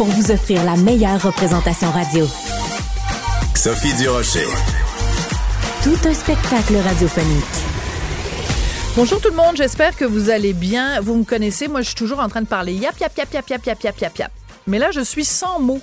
pour vous offrir la meilleure représentation radio. Sophie Durocher. Tout un spectacle radiophonique. Bonjour tout le monde, j'espère que vous allez bien. Vous me connaissez, moi je suis toujours en train de parler yap yap yap yap yap yap yap yap yap. Mais là je suis sans mots.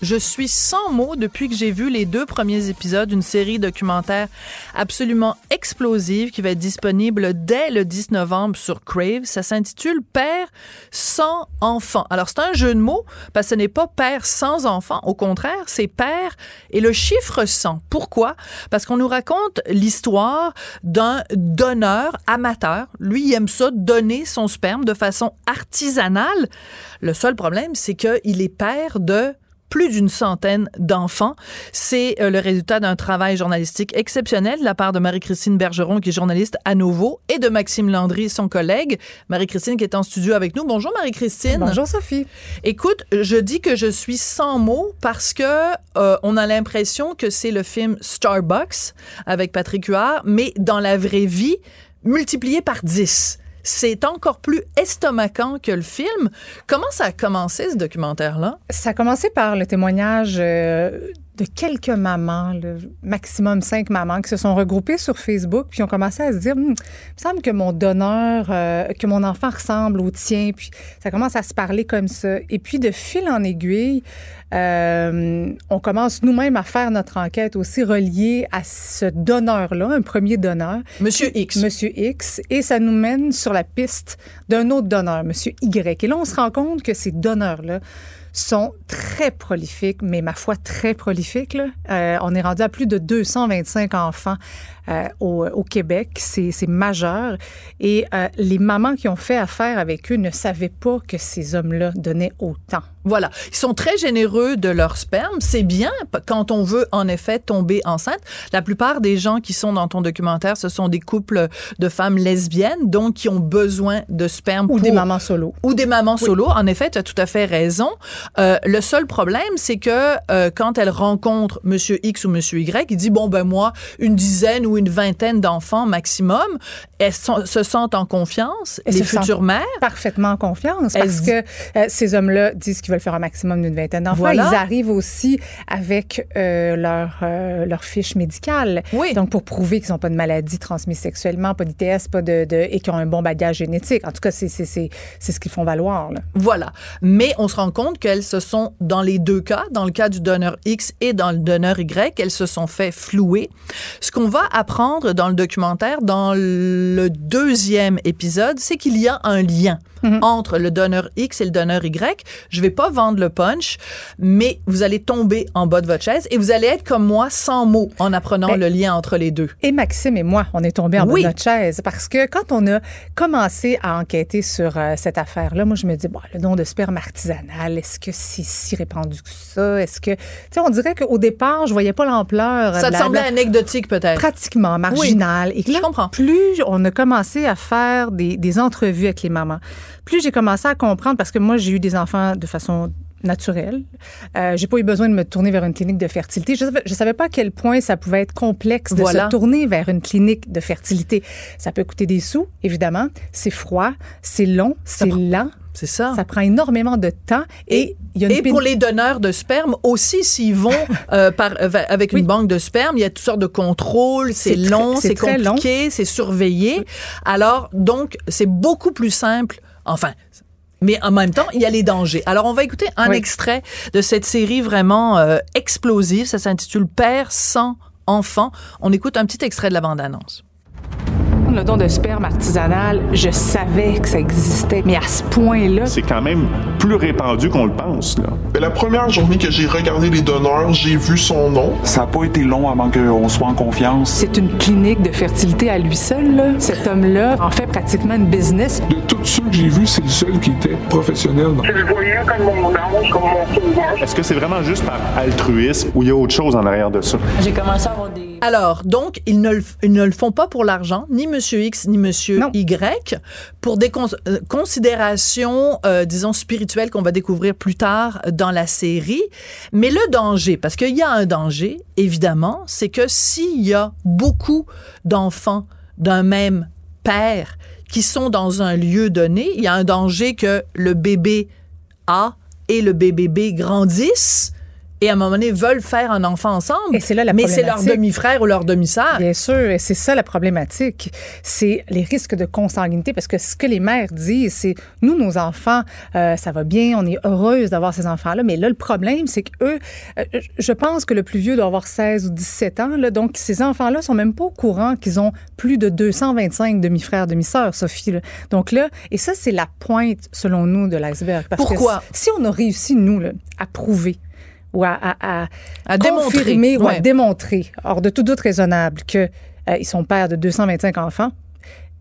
Je suis sans mots depuis que j'ai vu les deux premiers épisodes d'une série documentaire absolument explosive qui va être disponible dès le 10 novembre sur Crave. Ça s'intitule Père sans enfant. Alors c'est un jeu de mots parce que ce n'est pas père sans enfant. Au contraire, c'est père et le chiffre 100. Pourquoi? Parce qu'on nous raconte l'histoire d'un donneur amateur. Lui, il aime ça, donner son sperme de façon artisanale. Le seul problème, c'est qu'il est père de plus d'une centaine d'enfants. C'est euh, le résultat d'un travail journalistique exceptionnel de la part de Marie-Christine Bergeron, qui est journaliste à nouveau, et de Maxime Landry, son collègue. Marie-Christine qui est en studio avec nous. Bonjour Marie-Christine. Bonjour Sophie. Écoute, je dis que je suis sans mots parce que euh, on a l'impression que c'est le film Starbucks avec Patrick Huard, mais dans la vraie vie, multiplié par 10 c'est encore plus estomacant que le film. Comment ça a commencé, ce documentaire-là? Ça a commencé par le témoignage euh, de quelques mamans, le maximum cinq mamans, qui se sont regroupées sur Facebook, puis ont commencé à se dire, Hum, il me semble que mon donneur, euh, que mon enfant ressemble au tien, puis ça commence à se parler comme ça. Et puis, de fil en aiguille, euh, on commence nous-mêmes à faire notre enquête aussi reliée à ce donneur-là, un premier donneur. Monsieur X. Monsieur X. Et ça nous mène sur la piste d'un autre donneur, Monsieur Y. Et là, on se rend compte que ces donneurs-là sont très prolifiques, mais ma foi très prolifiques. Euh, on est rendu à plus de 225 enfants euh, au, au, Québec. C'est majeur. Et euh, les mamans qui ont fait affaire avec eux ne savaient pas que ces hommes-là donnaient autant. Voilà. Ils sont très généreux de leur sperme. C'est bien quand on veut, en effet, tomber enceinte. La plupart des gens qui sont dans ton documentaire, ce sont des couples de femmes lesbiennes, donc qui ont besoin de sperme. Ou pour... des mamans solo. Ou des mamans oui. solo. En effet, tu as tout à fait raison. Euh, le seul problème, c'est que euh, quand elle rencontre Monsieur X ou Monsieur Y, il dit, bon, ben moi, une dizaine ou une vingtaine d'enfants maximum, elles sont, se sentent en confiance, elles les futures mères. Parfaitement en confiance, parce que euh, ces hommes-là disent qu'ils veulent faire un maximum d'une vingtaine d'enfants. Voilà. Ils arrivent aussi avec euh, leur, euh, leur fiche médicale. Oui. Donc, pour prouver qu'ils n'ont pas de maladie transmise sexuellement, pas d'ITS, pas de, de, et qu'ils ont un bon bagage génétique. En tout cas, c'est ce qu'ils font valoir. Là. Voilà. Mais on se rend compte qu'elles se sont, dans les deux cas, dans le cas du donneur X et dans le donneur Y, elles se sont fait flouer. Ce qu'on va apprendre dans le documentaire, dans le deuxième épisode, c'est qu'il y a un lien mm -hmm. entre le donneur X et le donneur Y. Je vais pas vendre le punch, mais vous allez tomber en bas de votre chaise et vous allez être comme moi sans mots en apprenant ben, le lien entre les deux. Et Maxime et moi, on est tombés en oui. bas de notre chaise parce que quand on a commencé à enquêter sur euh, cette affaire-là, moi je me dis bon, le don de sperme artisanal, est-ce que c'est si répandu que ça? Est-ce que tu sais, on dirait qu'au départ, je voyais pas l'ampleur. Ça te la, semblait la, anecdotique peut-être. Pratiquement marginal. Oui, et là, je comprends. Plus on a commencé à faire des, des entrevues avec les mamans, plus j'ai commencé à comprendre parce que moi j'ai eu des enfants de façon naturelle. Euh, j'ai pas eu besoin de me tourner vers une clinique de fertilité. Je savais, je savais pas à quel point ça pouvait être complexe de voilà. se tourner vers une clinique de fertilité. Ça peut coûter des sous, évidemment. C'est froid, c'est long, c'est lent. C'est ça. Ça prend énormément de temps. Et, et, et pour les donneurs de sperme aussi, s'ils vont euh, par, avec une oui. banque de sperme, il y a toutes sortes de contrôles. C'est long, c'est compliqué, c'est surveillé. Oui. Alors, donc, c'est beaucoup plus simple. Enfin, Mais en même temps, il y a les dangers. Alors, on va écouter un Oui. extrait de cette série vraiment euh, explosive. Ça s'intitule Père sans enfant. On écoute un petit extrait de la bande-annonce. Le don de sperme artisanal, je savais que ça existait, mais à ce point-là, C'est quand même plus répandu qu'on le pense. Là. Mais la première journée que j'ai regardé les donneurs, j'ai vu son nom. Ça n'a pas été long avant qu'on soit en confiance. c'est une clinique de fertilité à lui seul. là. Cet homme-là en fait pratiquement une business. De tous ceux que j'ai vus, c'est le seul qui était professionnel. Je le voyais comme mon ange, comme mon sauveur. Est-ce que c'est vraiment juste par altruisme ou il y a autre chose en arrière de ça? J'ai commencé à avoir des. Alors, donc, ils ne, le, ils ne le font pas pour l'argent, ni Monsieur X, ni Monsieur Non. Y, pour des cons- euh, considérations, euh, disons, spirituelles qu'on va découvrir plus tard dans la série. Mais le danger, parce qu'il y a un danger, évidemment, c'est que s'il y a beaucoup d'enfants d'un même père qui sont dans un lieu donné, il y a un danger que le bébé A et le bébé B grandissent et à un moment donné veulent faire un enfant ensemble. Et c'est là la Mais c'est leur demi-frère ou leur demi-sœur. Bien sûr, et c'est ça la problématique. C'est les risques de consanguinité, parce que ce que les mères disent, c'est nous, nos enfants, euh, ça va bien, on est heureuse d'avoir ces enfants-là, mais là, le problème, c'est que eux, euh, je pense que le plus vieux doit avoir 16 ou 17 ans, là, donc ces enfants-là sont même pas au courant qu'ils ont plus de 225 demi-frères, demi-sœurs, Sophie. là. Donc là, et ça, c'est la pointe, selon nous, de l'iceberg. Pourquoi? Que si on a réussi, nous, là, à prouver ou à, à, à, À démontrer, confirmer ou à démontrer, hors de tout doute raisonnable, que euh, sont pères de 225 enfants.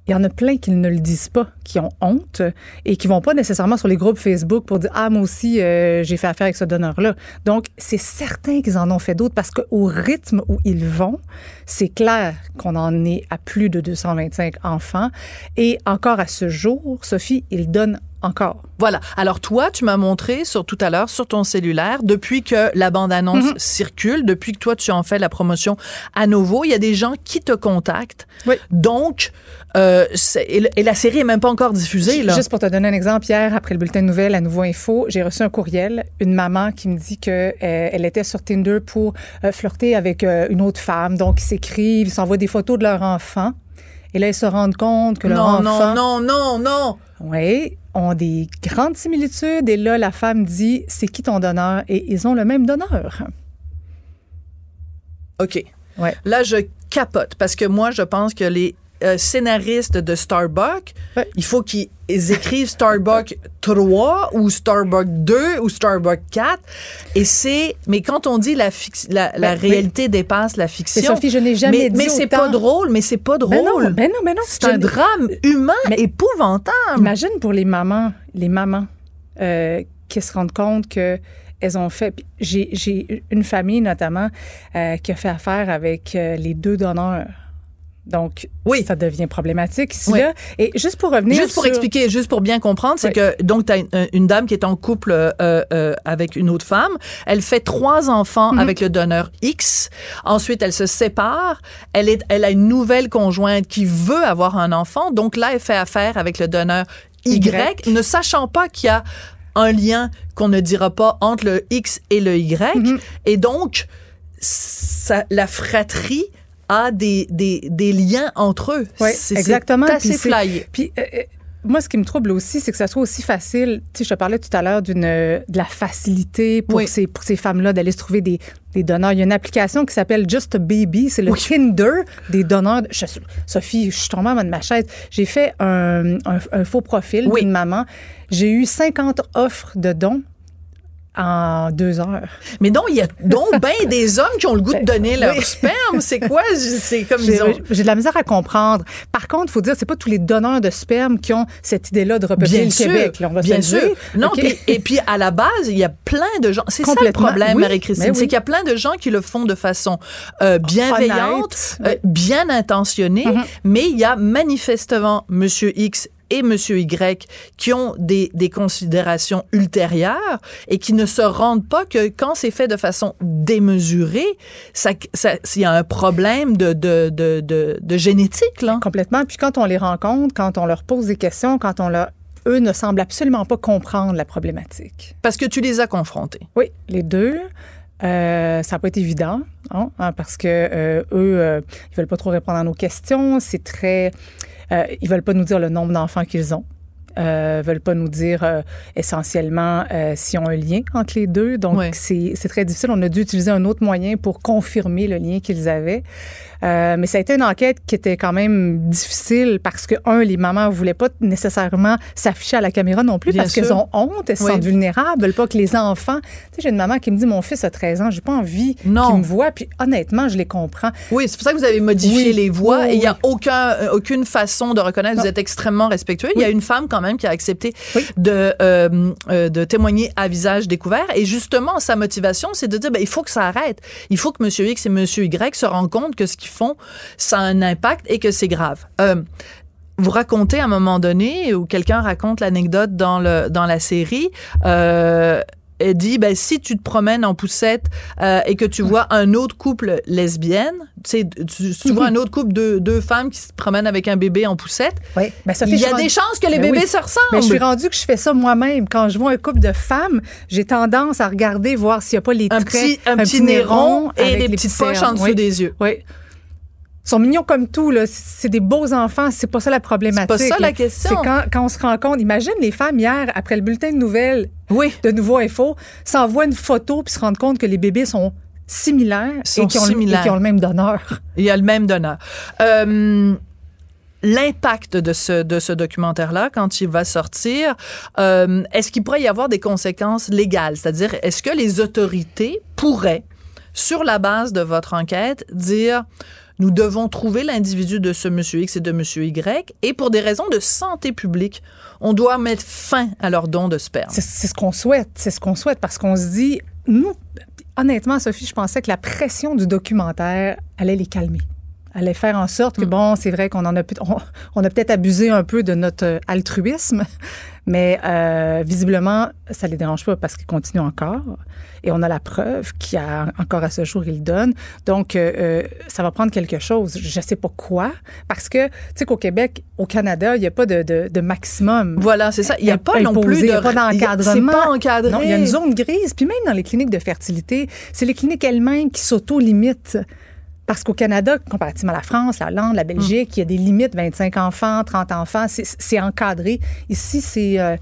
Il y en a plein qui ne le disent pas, qui ont honte et qui vont pas nécessairement sur les groupes Facebook pour dire ah moi aussi euh, j'ai fait affaire avec ce donneur-là. Donc c'est certain qu'ils en ont fait d'autres parce qu'au rythme où ils vont, c'est clair qu'on en est à plus de 225 enfants et encore à ce jour, Sophie, ils donnent encore. Voilà. Alors toi, tu m'as montré sur tout à l'heure sur ton cellulaire depuis que la bande-annonce Mhm. circule, depuis que toi tu en fais la promotion à nouveau, il y a des gens qui te contactent. Oui. Donc euh, et, la série est même pas encore diffusée là. Juste pour te donner un exemple, hier, après le bulletin de nouvelles à Nouveau Info, j'ai reçu un courriel, une maman qui me dit que euh, elle était sur Tinder pour euh, flirter avec une autre femme. Donc, ils s'écrivent, ils s'envoient des photos de leur enfant. Et là, ils se rendent compte que leur non, enfant... non, non, non, non. Oui, ont des grandes similitudes. Et là, la femme dit, c'est qui ton donneur? Et ils ont le même donneur. OK. Ouais. Là, je capote parce que moi, je pense que les euh, scénaristes de Starbucks, Ouais. il faut qu'ils écrivent Starbucks 3 ou Starbucks 2 ou Starbucks 4. Et c'est, mais quand on dit la, fix- la, la Ben, oui. réalité dépasse la fiction. Mais Sophie, je n'ai jamais mais, dit mais c'est pas drôle, mais c'est pas drôle. Ben non, ben non, ben non. c'est un drame humain Mais- épouvantable. Imagine pour les mamans, les mamans euh, qui se rendent compte que elles ont fait. j'ai une famille notamment euh, qui a fait affaire avec euh, les deux donneurs. Donc, Oui. ça devient problématique ici Oui. là. Et juste pour revenir Juste pour sur- expliquer, juste pour bien comprendre, c'est Oui. que donc tu as une, une dame qui est en couple euh, euh, avec une autre femme. Elle fait trois enfants Mhm. avec le donneur X. Ensuite, elle se sépare. Elle est, elle a une nouvelle conjointe qui veut avoir un enfant. Donc là, elle fait affaire avec le donneur Y, Y. ne sachant pas qu'il y a un lien qu'on ne dira pas entre le X et le Y. Mhm. Et donc, ça, la fratrie a des, des, des liens entre eux. Oui, C'est- c'est exactement. assez Puis. Puis euh, euh, moi, ce qui me trouble aussi, c'est que ça soit aussi facile. Tu sais, je te parlais tout à l'heure d'une euh, de la facilité pour Oui. ces pour ces femmes-là d'aller se trouver des, des donneurs. Il y a une application qui s'appelle Just a Baby, c'est le Oui. Tinder des donneurs. je- Sophie, je suis tombée en bas de ma chaise. J'ai fait un, un- un faux profil Oui. d'une maman. J'ai eu 50 offres de dons en deux heures. Mais non, il y a donc bien des hommes qui ont le goût de donner leur oui. sperme. C'est quoi? C'est comme J'ai ont... de la misère à comprendre. Par contre, il faut dire, c'est pas tous les donneurs de sperme qui ont cette idée-là de repeupler le sûr, Québec. là, on va bien sûr. Non, et puis à la base, il y a plein de gens. C'est ça le problème, Oui, Marie-Christine, oui. c'est qu'il y a plein de gens qui le font de façon euh, bienveillante, euh, bien intentionnée, Mhm. mais il y a manifestement Monsieur X et Monsieur Y qui ont des, des considérations ultérieures et qui ne se rendent pas que quand c'est fait de façon démesurée, ça, ça, il y a un problème de, de, de, de, de génétique, là. Complètement. Puis quand on les rencontre, quand on leur pose des questions, quand on leur eux ne semblent absolument pas comprendre la problématique. Parce que tu les as confrontés. Oui, les deux. Euh, ça n'a pas été évident, hein, hein, parce que euh, eux, euh, ils veulent pas trop répondre à nos questions. C'est très, euh, ils veulent pas nous dire le nombre d'enfants qu'ils ont. euh, veulent pas nous dire euh, essentiellement euh, s'ils ont un lien entre les deux. Donc, Ouais. c'est c'est très difficile. On a dû utiliser un autre moyen pour confirmer le lien qu'ils avaient. Euh, mais ça a été une enquête qui était quand même difficile parce que, un, les mamans voulaient pas nécessairement s'afficher à la caméra non plus Bien parce qu'elles ont honte, elles Oui. sentent vulnérables, veulent pas que les enfants. Tu sais, j'ai une maman qui me dit Mon fils a 13 ans, j'ai pas envie qu'il me voit. Puis, honnêtement, je les comprends. Oui, c'est pour ça que vous avez modifié Oui. les voix Oui, et il n'y a aucun, euh, aucune façon de reconnaître. Non. Vous êtes extrêmement respectueux. Il y a une femme quand même qui a accepté de, euh, euh, de témoigner à visage découvert. Et justement, sa motivation, c'est de dire, ben, il faut que ça arrête. Il faut que Monsieur X et Monsieur Y se rendent compte que ce qu'ils font, ça a un impact et que c'est grave. Euh, vous racontez à un moment donné, ou quelqu'un raconte l'anecdote dans, le, dans la série, euh, elle dit, ben, si tu te promènes en poussette euh, et que tu vois un autre couple lesbienne, tu tu, tu vois un autre couple de deux femmes qui se promènent avec un bébé en poussette, Oui. Ben, Sophie, il y a des chances que les Ben bébés oui. se ressemblent. Mais je suis rendue que je fais ça moi-même. Quand je vois un couple de femmes, j'ai tendance à regarder, voir s'il n'y a pas les un traits, petit, un petit nez rond et des les petites poches en dessous Oui. des yeux. Oui. Ils sont mignons comme tout, là. C'est des beaux enfants. C'est pas ça la problématique. C'est pas ça la question. C'est quand, quand on se rend compte. Imagine les femmes hier, après le bulletin de nouvelles Oui. de Nouveau Info, s'envoient une photo puis se rendent compte que les bébés sont similaires, Sont et, qui ont, le- et similaires. qui ont le même donneur. Il y a le même donneur. Euh, L'impact de ce, de ce documentaire-là, quand il va sortir, euh, est-ce qu'il pourrait y avoir des conséquences légales? C'est-à-dire, est-ce que les autorités pourraient, sur la base de votre enquête, dire nous devons trouver l'individu de ce monsieur X et de monsieur Y, et pour des raisons de santé publique, on doit mettre fin à leur don de sperme. C'est ce qu'on souhaite. C'est ce qu'on souhaite parce qu'on se dit, nous, honnêtement, Sophie, je pensais que la pression du documentaire allait les calmer. Allait faire en sorte que, Mm. bon, c'est vrai qu'on en a, on, on a peut-être abusé un peu de notre euh, altruisme, mais euh, visiblement, ça les dérange pas parce qu'ils continuent encore. Et on a la preuve qu'il y a encore à ce jour, ils le donnent. Donc, euh, ça va prendre quelque chose. Je sais pas quoi, parce que, tu sais qu'au Québec, au Canada, il n'y a pas de, de, de maximum. Voilà, c'est ça. Il n'y a pas non plus de... il y a pas d'encadrement. Pas encadré. Non, il y a une zone grise. Puis même dans les cliniques de fertilité, c'est les cliniques elles-mêmes qui s'auto-limitent. Parce qu'au Canada, comparativement à la France, la Hollande, la Belgique, il y a des limites, 25 enfants, 30 enfants, c'est- encadré. Ici, c'est euh,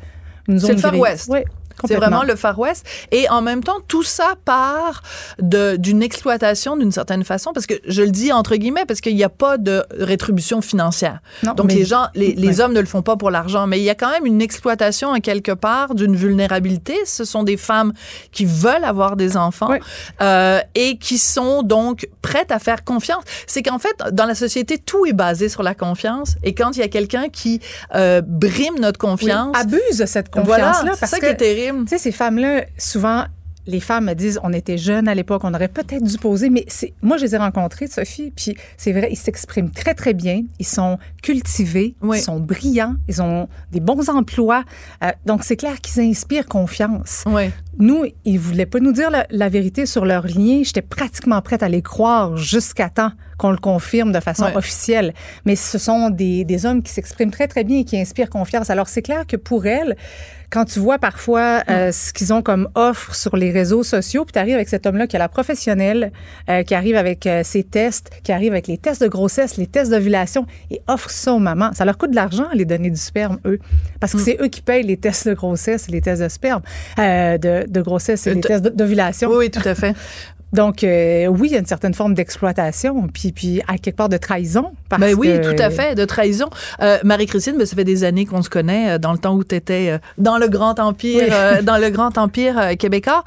une zone C'est le Far. West. Oui, C'est vraiment le Far West. Et en même temps, tout ça part d'une exploitation d'une certaine façon, parce que je le dis entre guillemets, parce qu'il n'y a pas de rétribution financière. Non, Donc mais- les gens, les, les Ouais. hommes ne le font pas pour l'argent, mais il y a quand même une exploitation en quelque part d'une vulnérabilité. Ce sont des femmes qui veulent avoir des enfants Ouais. euh, et qui sont donc prêtes à faire confiance. C'est qu'en fait, dans la société, tout est basé sur la confiance. Et quand il y a quelqu'un qui euh, brime notre Oui, confiance, abuse de cette voilà, confiance-là. c'est parce ça que, qui est terrible. Tu sais, ces femmes-là, souvent, les femmes me disent, on était jeunes à l'époque, on aurait peut-être dû poser, mais c'est, moi, je les ai rencontrées, Sophie, puis c'est vrai, ils s'expriment très, très bien, ils sont cultivés, Oui. ils sont brillants, ils ont des bons emplois, Euh, donc c'est clair qu'ils inspirent confiance. Nous, ils voulaient pas nous dire la, la vérité sur leur lien. J'étais pratiquement prête à les croire jusqu'à temps qu'on le confirme de façon officielle. Mais ce sont des, des hommes qui s'expriment très, très bien et qui inspirent confiance. Alors, c'est clair que pour elles, quand tu vois parfois euh, ce qu'ils ont comme offre sur les réseaux sociaux, puis tu arrives avec cet homme-là qui a la professionnelle, euh, qui arrive avec euh, ses tests, qui arrive avec les tests de grossesse, les tests d'ovulation, et offre ça aux mamans. Ça leur coûte de l'argent les donner du sperme, eux. Parce que c'est eux qui payent les tests de grossesse et les tests de sperme, de, de grossesse et les tests d'ovulation. Oui, oui, tout à fait. Donc, euh, oui, il y a une certaine forme d'exploitation, puis, puis à quelque part de trahison. Parce Ben oui, que- tout à fait, de trahison. Euh, Marie-Christine, ben, ça fait des années qu'on se connaît, euh, dans le temps où tu étais dans le grand empire, Oui. euh, dans le grand empire québécois.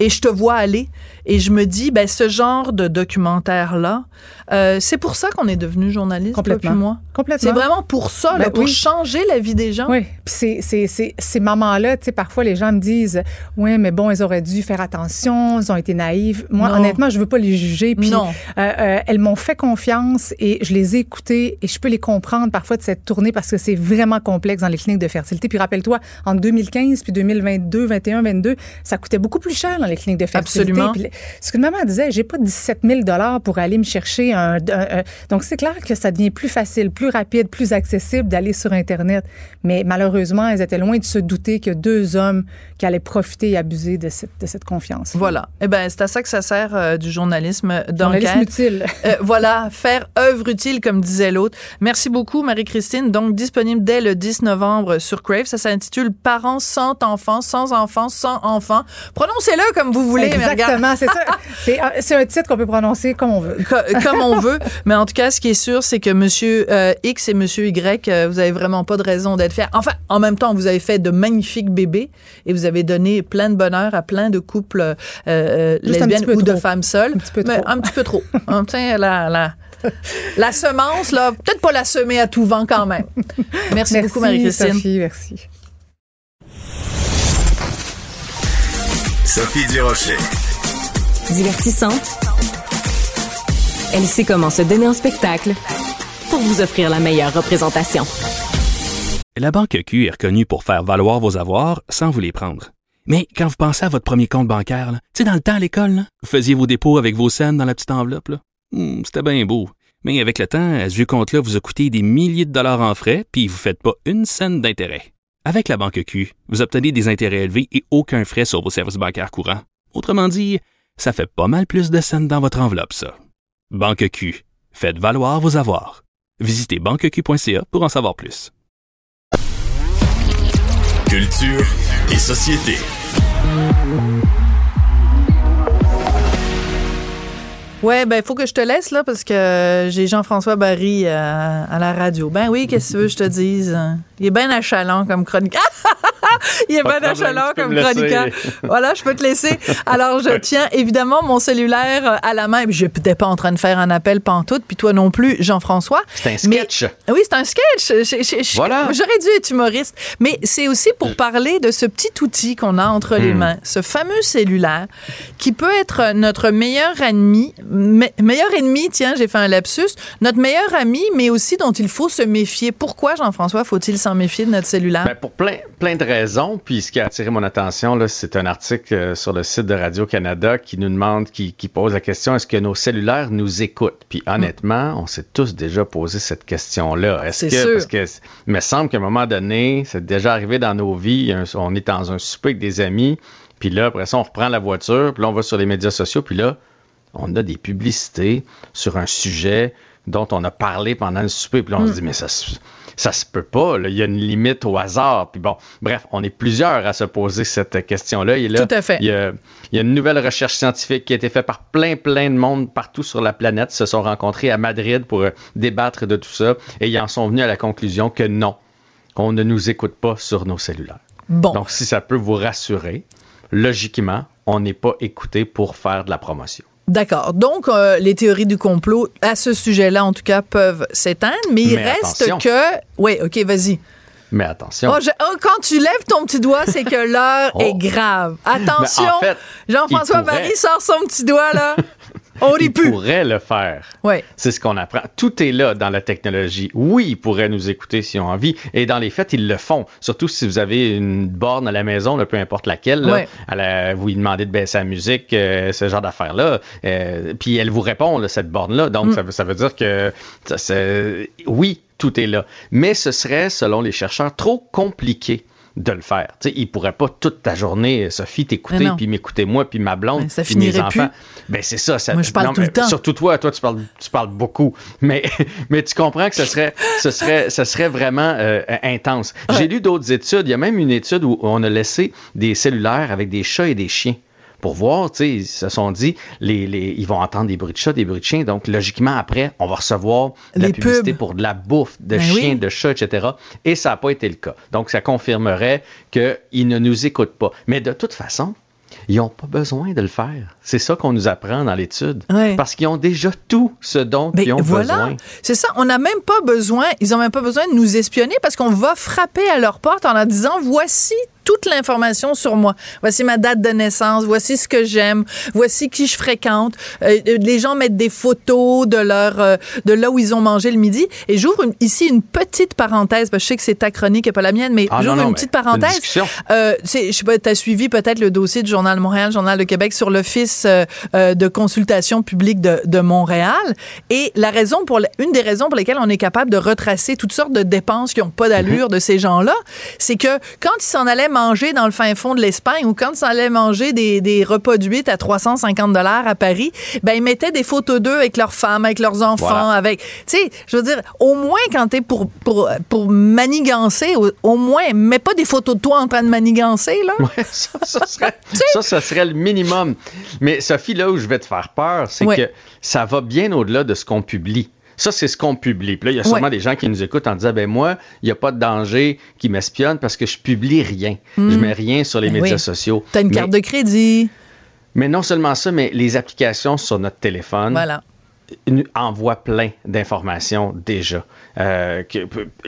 Et je te vois aller et je me dis, ben, ce genre de documentaire-là, euh, c'est pour ça qu'on est devenu journaliste, Complètement. moi. Complètement. C'est vraiment pour ça, là, Ben pour oui. changer la vie des gens. Oui, puis c'est, c'est, c'est, ces mamans-là, tu sais, parfois les gens me disent, oui, mais bon, elles auraient dû faire attention, elles ont été naïves. Moi, Non. honnêtement, je veux pas les juger. Puis, Non. euh, euh, elles m'ont fait confiance et je les ai écoutées et je peux les comprendre parfois de cette tournée parce que c'est vraiment complexe dans les cliniques de fertilité. Puis rappelle-toi, en 2015 puis 2022, 21, 22, ça coûtait beaucoup plus cher dans les les cliniques de fertilité. Absolument. Puis, ce que maman disait, j'ai pas 17 000 dollars pour aller me chercher un. un- un- donc c'est clair que ça devient plus facile, plus rapide, plus accessible d'aller sur Internet. Mais malheureusement, elles étaient loin de se douter que deux hommes qui allaient profiter et abuser de cette, de cette confiance. Voilà. Eh ben, c'est à ça que ça sert euh, du journalisme d'enquête. Journalisme utile. Euh, voilà, faire œuvre utile, comme disait l'autre. Merci beaucoup, Marie-Christine. Donc, disponible dès le 10 novembre sur Crave. Ça s'intitule Parents sans enfants, sans enfants, sans enfants. Prononcez-le comme vous voulez. Exactement, c'est ça. C'est un- titre qu'on peut prononcer comme on veut. Co- comme on veut. Mais en tout cas, ce qui est sûr, c'est que Monsieur euh, X et Monsieur Y, euh, vous avez vraiment pas de raison d'être fiers. Enfin, en même temps, vous avez fait de magnifiques bébés et vous avez donné plein de bonheur à plein de couples euh, euh, lesbiennes ou de femmes seules. Un petit peu Mais trop. un petit peu trop. Hein, tiens, la, la, la semence, là, peut-être pas la semer à tout vent quand même. Merci, beaucoup, Marie-Christine. Sophie, merci. Sophie Durocher. Divertissante. Elle sait comment se donner en spectacle pour vous offrir la meilleure représentation. La Banque Q est reconnue pour faire valoir vos avoirs sans vous les prendre. Mais quand vous pensez à votre premier compte bancaire, tu sais, dans le temps à l'école, vous faisiez vos dépôts avec vos scènes dans la petite enveloppe. Hmm, C'était bien beau. Mais avec le temps, ce vieux compte-là vous a coûté des milliers de dollars en frais, puis vous ne faites pas une scène d'intérêt. Avec la Banque Q, vous obtenez des intérêts élevés et aucun frais sur vos services bancaires courants. Autrement dit, ça fait pas mal plus de scènes dans votre enveloppe, ça. Banque Q, faites valoir vos avoirs. Visitez banqueq.ca pour en savoir plus. Culture et société. Ouais, ben, il faut que je te laisse, là, parce que j'ai Jean-François Barry euh, à la radio. Ben oui, qu'est-ce que tu veux que je te dise? Il est bien achalant comme chroniqueur. Il est bien achalant comme chroniqueur. Voilà, je peux te laisser. Alors, je tiens évidemment mon cellulaire euh, à la main. Je n'étais pas en train de faire un appel pantoute, puis toi non plus, Jean-François. C'est un Mais- sketch. oui, c'est un sketch. Je- je- je- Voilà. J'aurais dû être humoriste. Mais c'est aussi pour parler de ce petit outil qu'on a entre les Hmm. mains, ce fameux cellulaire qui peut être notre meilleur ennemi, me- meilleur ennemi, tiens, j'ai fait un lapsus, notre meilleur ami, mais aussi dont il faut se méfier. Pourquoi, Jean-François, faut-il s'en méfier de notre cellulaire? Ben, pour plein, plein de raisons. Puis ce qui a attiré mon attention, c'est un article euh, sur le site de Radio-Canada qui nous demande, qui, qui pose la question est-ce que nos cellulaires nous écoutent? Puis honnêtement, on s'est tous déjà posé cette question-là. Est-ce Hmm. C'est que, sûr. parce que il me semble qu'à un moment donné, c'est déjà arrivé dans nos vies, on est dans un souper avec des amis, puis là, après ça, on reprend la voiture, puis là, on va sur les médias sociaux, puis là, on a des publicités sur un sujet dont on a parlé pendant le souper, puis là, on se dit, mais ça, se- ça se peut pas, là. il y a une limite au hasard. Puis bon, bref, on est plusieurs à se poser cette question-là. Et là, Tout à fait. Il y, a, il y a une nouvelle recherche scientifique qui a été faite par plein, plein de monde partout sur la planète, se sont rencontrés à Madrid pour euh, débattre de tout ça, et ils en sont venus à la conclusion que non, qu'on ne nous écoute pas sur nos cellulaires. Bon. Donc, si ça peut vous rassurer, logiquement, on n'est pas écouté pour faire de la promotion. D'accord. Donc, euh, les théories du complot, à ce sujet-là, en tout cas, peuvent s'éteindre, mais il reste attention. que... Oui, OK, vas-y. Mais attention. Oh, je- oh, quand tu lèves ton petit doigt, c'est que l'heure Oh. est grave. Attention, Mais en fait, Jean-François pourrait. Barry sort son petit doigt, là. Il plus. pourrait le faire. Ouais. C'est ce qu'on apprend. Tout est là dans la technologie. Oui, ils pourraient nous écouter si on a envie. Et dans les faits, ils le font. Surtout si vous avez une borne à la maison, là, peu importe laquelle, là, Ouais. à la- vous lui demandez de baisser la musique, euh, ce genre d'affaires-là. Euh, puis elle vous répond, là, cette borne-là. Donc, Mm. ça, veut- ça veut dire que ça, oui, tout est là. Mais ce serait, selon les chercheurs, trop compliqué de le faire. Tu sais, ils pourraient pas toute ta journée, Sophie, Mais t'écouter, puis m'écouter moi, puis ma blonde, puis mes enfants. plus. Ben c'est ça, ça. Moi, je parle tout le temps. Surtout toi, toi tu parles, tu parles beaucoup, mais mais tu comprends que ce serait, ce serait, ce serait vraiment euh, intense. J'ai lu d'autres études. Il y a même une étude où on a laissé des cellulaires avec des chats et des chiens pour voir, tu sais, ils se sont dit, les, les, ils vont entendre des bruits de chats, des bruits de chiens, donc logiquement après, on va recevoir de la publicité pubs. pour de la bouffe, de Ben chiens, oui. de chats, etc. Et ça n'a pas été le cas. Donc ça confirmerait qu'ils ne nous écoutent pas. Mais de toute façon, ils n'ont pas besoin de le faire. C'est ça qu'on nous apprend dans l'étude. Ouais. Parce qu'ils ont déjà tout ce dont Ben, ils ont voilà, besoin. c'est ça. On n'a même pas besoin, ils n'ont même pas besoin de nous espionner parce qu'on va frapper à leur porte en leur disant voici toute l'information sur moi. Voici ma date de naissance, voici ce que j'aime, voici qui je fréquente. Euh, euh, les gens mettent des photos de leur euh, de là où ils ont mangé le midi. Et j'ouvre une- ici une petite parenthèse, parce que je sais que c'est ta chronique et pas la mienne, mais Ah, j'ouvre une petite une parenthèse. discussion. Euh, je sais pas, t'as suivi peut-être le dossier du Journal de Montréal, Journal de Québec sur l'Office euh, euh, de consultation publique de, de Montréal. Et la raison pour, la- une des raisons pour lesquelles on est capable de retracer toutes sortes de dépenses qui n'ont pas d'allure de ces gens-là, c'est que quand ils s'en allaient manger dans le fin fond de l'Espagne ou quand ils allaient manger des, des repas de 8 à 350 dollars à Paris, ben ils mettaient des photos d'eux avec leurs femmes, avec leurs enfants, Voilà. avec, tu sais, je veux dire, au moins quand t'es pour pour pour manigancer, au, au moins mets pas des photos de toi en train de manigancer là. Ouais, ça, ça serait, ça, ça serait le minimum. Mais Sophie, là où je vais te faire peur, c'est Ouais. que ça va bien au-delà de ce qu'on publie. Ça, c'est ce qu'on publie. Puis là, il y a sûrement Ouais. des gens qui nous écoutent en disant, ben moi, il n'y a pas de danger qui m'espionne parce que je publie rien. Mm. Je mets rien sur les Ben médias oui. sociaux. T'as une Mais- carte de crédit. Mais non seulement ça, mais les applications sur notre téléphone Voilà. Nous envoient plein d'informations déjà. Euh, que-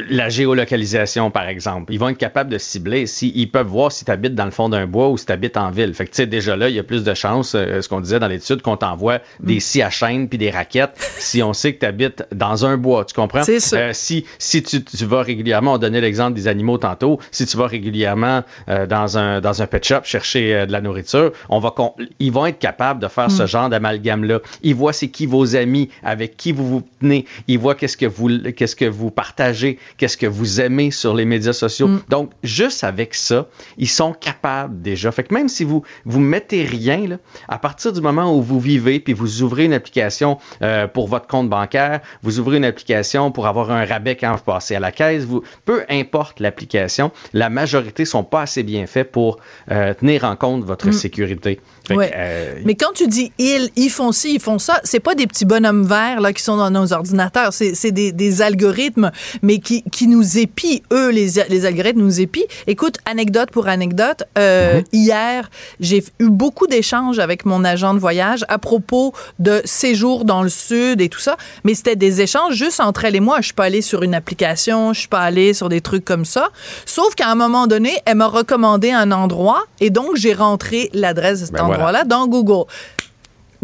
la géolocalisation, par exemple. Ils vont être capables de cibler. Si, ils peuvent voir si tu habites dans le fond d'un bois ou si tu habites en ville. Fait que, tu sais, déjà là, il y a plus de chances, euh, ce qu'on disait dans l'étude, qu'on t'envoie Mm. des scies à chaîne puis des raquettes si on sait que tu habites dans un bois. Tu comprends? C'est ça. Euh, si si tu, tu vas régulièrement, on donnait l'exemple des animaux tantôt, si tu vas régulièrement dans, un, dans un pet shop chercher de la nourriture, on va con- ils vont être capables de faire ce genre d'amalgame-là. Ils voient c'est qui vos amis, avec qui vous vous tenez, ils voient qu'est-ce que vous qu'est-ce que vous partagez, qu'est-ce que vous aimez sur les médias sociaux. Donc, juste avec ça, ils sont capables déjà. Fait que même si vous vous mettez rien, là, à partir du moment où vous vivez, puis vous ouvrez une application euh, pour votre compte bancaire, vous ouvrez une application pour avoir un rabais quand vous passez à la caisse, vous, peu importe l'application, la majorité sont pas assez bien faits pour euh, tenir en compte votre sécurité. Fait que, Ouais. euh, Mais quand tu dis ils, ils font ci, ils font ça, c'est pas des petits bonhommes verts là, qui sont dans nos ordinateurs, c'est des, des algorithmes, mais qui, qui nous épient. Eux, les, les algorithmes nous épient. Écoute, anecdote pour anecdote, euh, hier, j'ai eu beaucoup d'échanges avec mon agent de voyage à propos de séjours dans le sud et tout ça, mais c'était des échanges juste entre elle et moi. Je suis pas allée sur une application, je suis pas allée sur des trucs comme ça. Sauf qu'à un moment donné, elle m'a recommandé un endroit et donc j'ai rentré l'adresse de cet Ben voilà. endroit-là dans Google.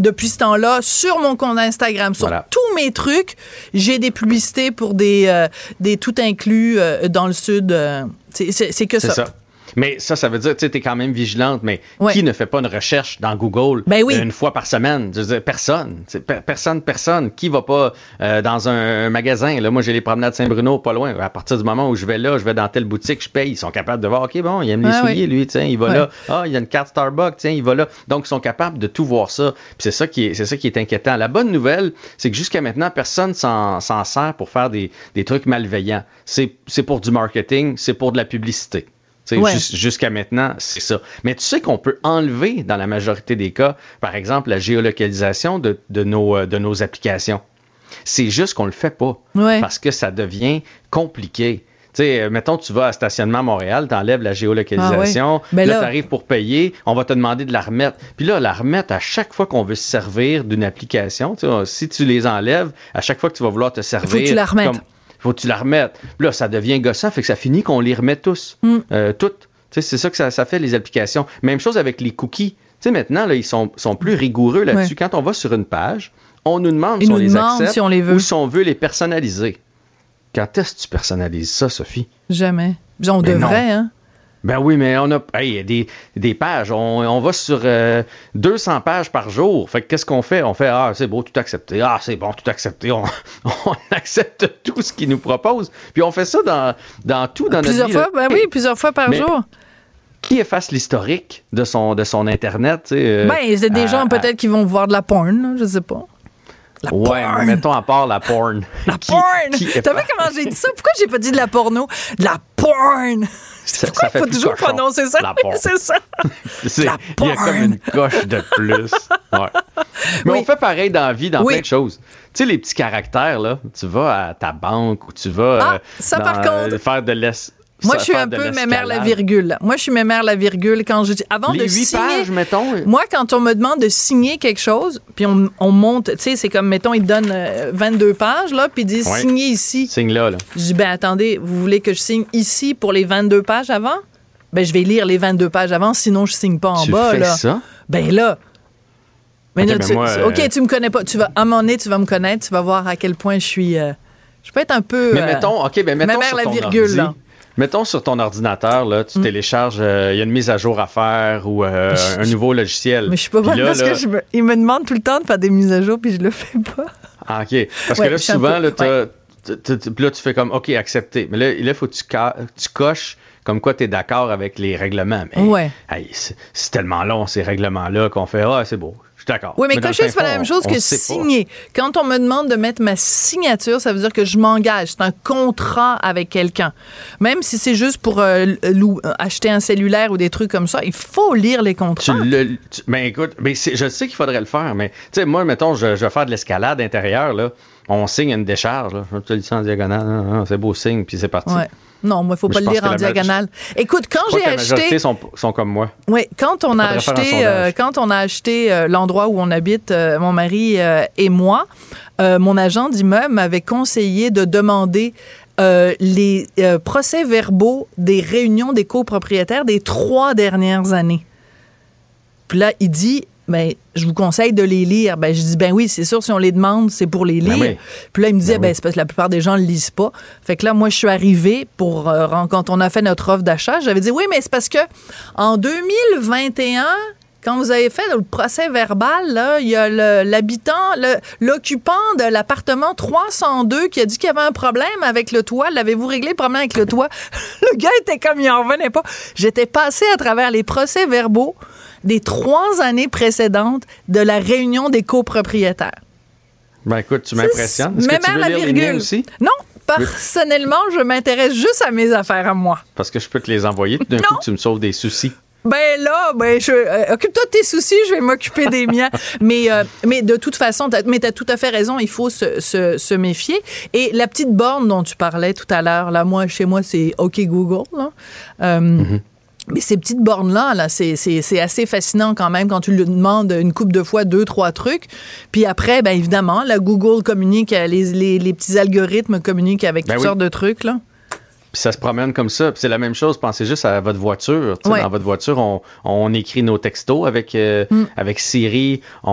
Depuis ce temps-là, sur mon compte Instagram, sur Voilà. tous mes trucs, j'ai des publicités pour des, euh, des tout inclus euh, dans le sud. euh, c'est- que ça. Mais ça, ça veut dire, tu t'es quand même vigilante, mais Ouais. qui ne fait pas une recherche dans Google Ben oui. une fois par semaine? Je veux dire, personne. Personne, personne. Qui va pas euh, dans un, un magasin? Là, moi, j'ai les promenades Saint-Bruno pas loin. À partir du moment où je vais là, je vais dans telle boutique, je paye. Ils sont capables de voir, OK, bon, il aime les souliers, lui, tiens, il va Ouais. là. Ah, il y a une carte Starbucks, tiens, il va là. Donc, ils sont capables de tout voir ça. Puis c'est ça qui est, c'est ça qui est inquiétant. La bonne nouvelle, c'est que jusqu'à maintenant, personne s'en, s'en sert pour faire des, des trucs malveillants. C'est, c'est pour du marketing, c'est pour de la publicité. Ouais. jus- Jusqu'à maintenant, c'est ça. Mais tu sais qu'on peut enlever, dans la majorité des cas, par exemple, la géolocalisation de, de nos, euh, de nos applications. C'est juste qu'on le fait pas. Ouais. Parce que ça devient compliqué. Tu sais, euh, mettons, tu vas à stationnement Montréal, tu enlèves la géolocalisation, Ah ouais. Ben là, là- tu arrives pour payer, on va te demander de la remettre. Puis là, la remettre à chaque fois qu'on veut se servir d'une application, tu sais, si tu les enlèves, à chaque fois que tu vas vouloir te servir. Faut que tu la remettes. Faut que tu la remettes. Puis là, ça devient gossant, fait que ça finit qu'on les remet tous. Mm. Euh, toutes. Tu sais, c'est ça que ça, ça fait, les applications. Même chose avec les cookies. Tu sais, maintenant, là, ils sont, sont plus rigoureux là-dessus. Ouais. Quand on va sur une page, on nous demande Ils si on les accepte si on les veut. ou si on veut les personnaliser. Quand est-ce que tu personnalises ça, Sophie? Jamais. On Mais devrait, non. hein? Ben oui, mais on a hey, des, des pages. On, on va sur euh, 200 pages par jour. Fait que qu'est-ce qu'on fait? On fait Ah, c'est beau, tout accepté. Ah, c'est bon, tout accepté. On, on accepte tout ce qu'ils nous proposent. Puis on fait ça dans, dans tout dans Plusieurs notre vie. fois, là. ben oui, plusieurs fois par Mais- jour. Qui efface l'historique de son, de son Internet? tu sais, euh, Ben, c'est des à- gens à- peut-être qui vont voir de la porn, je sais pas. La Ouais, porn. mettons à part la porn. La Qui- porn! T'as vu comment j'ai dit ça? Pourquoi j'ai pas dit de la porno? De la porn! Ça- Pourquoi il faut toujours prononcer ça? La porn. c'est ça. La Il y a porn. comme une coche de plus. Ouais. Mais Oui. on fait pareil dans la vie, dans Oui. plein de choses. Tu sais, les petits caractères, là, tu vas à ta banque ou tu vas Ah, euh, ça, dans, par contre. faire de l'es. Moi, je suis un peu mémère la virgule. Moi, je suis mémère la virgule quand je dis avant Les de huit signer. pages, mettons. euh, Moi, quand on me demande de signer quelque chose, puis on, on monte, tu sais, c'est comme, mettons, ils donnent euh, 22 pages, là, puis ils disent Ouais. signer ici. Signe là, là. Je dis, ben attendez, vous voulez que je signe ici pour les 22 pages avant? ben je vais lire les 22 pages avant, sinon je signe pas en Tu bas. fais là. ça? Ben là. Mais Ok, là, ben tu, moi, tu- euh, OK, tu me connais pas. Tu vas, à un moment donné, tu vas me connaître, tu vas voir à quel point je suis. euh, je peux être un peu. Mais euh, mettons, OK, ben ma mettons mère, sur la virgule, ordi, là. Mettons sur ton ordinateur, là, tu télécharges, euh, il y a une mise à jour à faire ou euh, un nouveau logiciel. Mais je suis pas bonne là, parce là- que je me, il me demande tout le temps de faire des mises à jour puis je le fais pas. Ah, OK. Parce Ouais, que là, souvent, peu- là, puis là, tu fais comme, OK, accepter. Mais là, il faut que tu, ca- tu coches comme quoi tu es d'accord avec les règlements. Mais Ouais. hey, c'est c'est tellement long, ces règlements-là, qu'on fait, ah, c'est beau, je suis d'accord. Oui, mais, le cocher, c'est pas la même chose que pas. signer. Quand on me demande de mettre ma signature, ça veut dire que je m'engage. C'est un contrat avec quelqu'un. Même si c'est juste pour euh, lou- acheter un cellulaire ou des trucs comme ça, il faut lire les contrats. Tu le, tu- ben écoute, c'est- je sais qu'il faudrait le faire, mais tu sais, moi, mettons, je, je vais faire de l'escalade intérieure, là. On signe une décharge, là. Je te le dis en diagonale, hein, hein, c'est beau signe, puis c'est parti. Ouais. Non, moi, il faut Mais pas le lire en diagonale. Écoute, quand j'ai que la acheté. sont, sont comme moi. Oui, quand on a acheté, euh, quand on a acheté euh, l'endroit où on habite, euh, mon mari et moi, mon agent d'immeuble m'avait conseillé de demander euh, les euh, procès-verbaux des réunions des copropriétaires des trois dernières années. Puis là, il dit, ben, je vous conseille de les lire. Ben, je dis, ben oui, c'est sûr, si on les demande, c'est pour les Ben lire. oui. Puis là, il me disait, Ben ben, oui. c'est parce que la plupart des gens ne le lisent pas. Fait que là, moi, je suis arrivée pour, euh, quand on a fait notre offre d'achat, j'avais dit, oui, mais c'est parce que en 2021, quand vous avez fait le procès verbal, là, il y a l'habitant, l'occupant de l'appartement 302 qui a dit qu'il y avait un problème avec le toit. L'avez-vous réglé le problème avec le toit? le gars était comme, il en revenait pas. J'étais passée à travers les procès verbaux des trois années précédentes de la réunion des copropriétaires. Ben écoute, tu m'impressionnes. Est-ce Même que tu veux la lire les miens virgule. aussi? Non, personnellement, je m'intéresse juste à mes affaires à moi. Parce que je peux te les envoyer, d'un coup, tu me sauves des soucis. Ben là, ben je, euh, occupe-toi de tes soucis, je vais m'occuper des miens. Mais, euh, mais de toute façon, t'as, mais tu as tout à fait raison, il faut se, se, se méfier. Et la petite borne dont tu parlais tout à l'heure, là, moi, chez moi, c'est OK Google. là. Euh, Mais ces petites bornes-là, là, c'est, assez fascinant quand même quand tu lui demandes une coupe de fois deux, trois trucs. Puis après, ben évidemment, la Google communique, euh, les, les, les petits algorithmes communiquent avec Ben toutes oui. sortes de trucs. Là. Puis ça se promène comme ça. Puis c'est la même chose, pensez juste à votre voiture. Ouais. Dans votre voiture, on, on écrit nos textos avec, euh, Mm. avec Siri, on,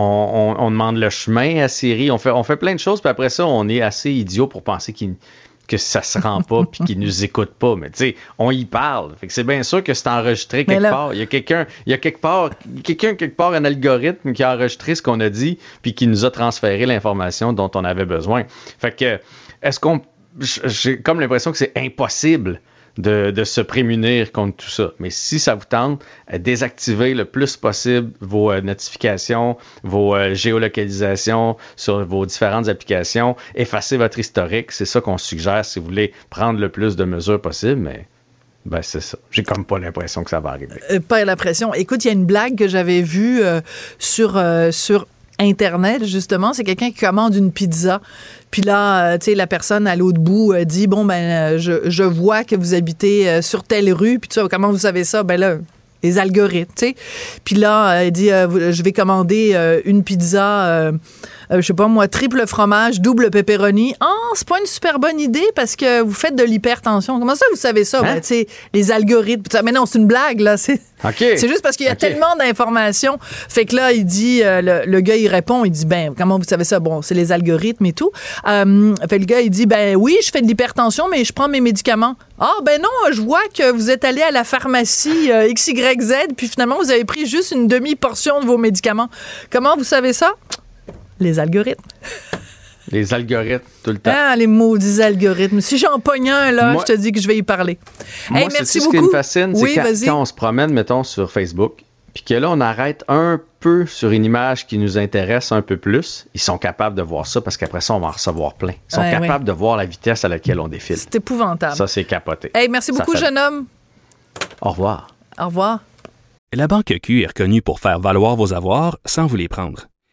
on- on demande le chemin à Siri, on fait, on fait plein de choses, puis après ça, on est assez idiot pour penser qu'il que ça se rend pas puis qu'il nous écoute pas. Mais tu sais on y parle. Fait que c'est bien sûr que c'est enregistré quelque là- part. Il y a quelqu'un il y a quelque part quelqu'un quelque part un algorithme qui a enregistré ce qu'on a dit puis qui nous a transféré l'information dont on avait besoin. Fait que est-ce qu'on j'ai comme l'impression que c'est impossible de, se prémunir contre tout ça. Mais si ça vous tente, euh, désactivez le plus possible vos euh, notifications, vos euh, géolocalisations sur vos différentes applications, effacez votre historique. C'est ça qu'on suggère si vous voulez prendre le plus de mesures possible, mais ben c'est ça. J'ai comme pas l'impression que ça va arriver. Pas la pression. Écoute, il y a une blague que j'avais vue sur, sur Internet, justement. C'est quelqu'un qui commande une pizza. Puis là, euh, tu sais, la personne à l'autre bout euh, dit Bon, ben, euh, je, vois que vous habitez sur telle rue. Puis tu sais, comment vous savez ça? Ben là, les algorithmes, tu sais. Puis là, il dit Je vais commander une pizza. Euh, je sais pas moi, triple fromage, double pepperoni. Ah, c'est pas une super bonne idée parce que vous faites de l'hypertension. Comment ça, vous savez ça? Ben, tu sais, les algorithmes. Mais non, c'est une blague, là. C'est juste parce qu'il y a tellement d'informations. Fait que là, il dit, euh, le, le gars, il répond, il dit, ben, comment vous savez ça? Bon, c'est les algorithmes et tout. Euh, fait que le gars, il dit, ben oui, je fais de l'hypertension, mais je prends mes médicaments. Ah, ben non, je vois que vous êtes allé à la pharmacie euh, XYZ, puis finalement, vous avez pris juste une demi-portion de vos médicaments. Comment vous savez ça? Les algorithmes. Les algorithmes, tout le temps. Ah, les maudits algorithmes. Si j'en pogne un, là, Moi- je te dis que je vais y parler. Moi, Hey, c'est merci ce beaucoup. qui me fascine, c'est oui, quand, vas-y. quand on se promène, mettons, sur Facebook, puis que là, on arrête un peu sur une image qui nous intéresse un peu plus, ils sont capables de voir ça parce qu'après ça, on va en recevoir plein. Ils sont Ouais, capables de voir la vitesse à laquelle on défile. C'est épouvantable. Ça, c'est capoté. Hey, merci Ça beaucoup, fait- jeune homme. Au revoir. Au revoir. La Banque Q est reconnue pour faire valoir vos avoirs sans vous les prendre.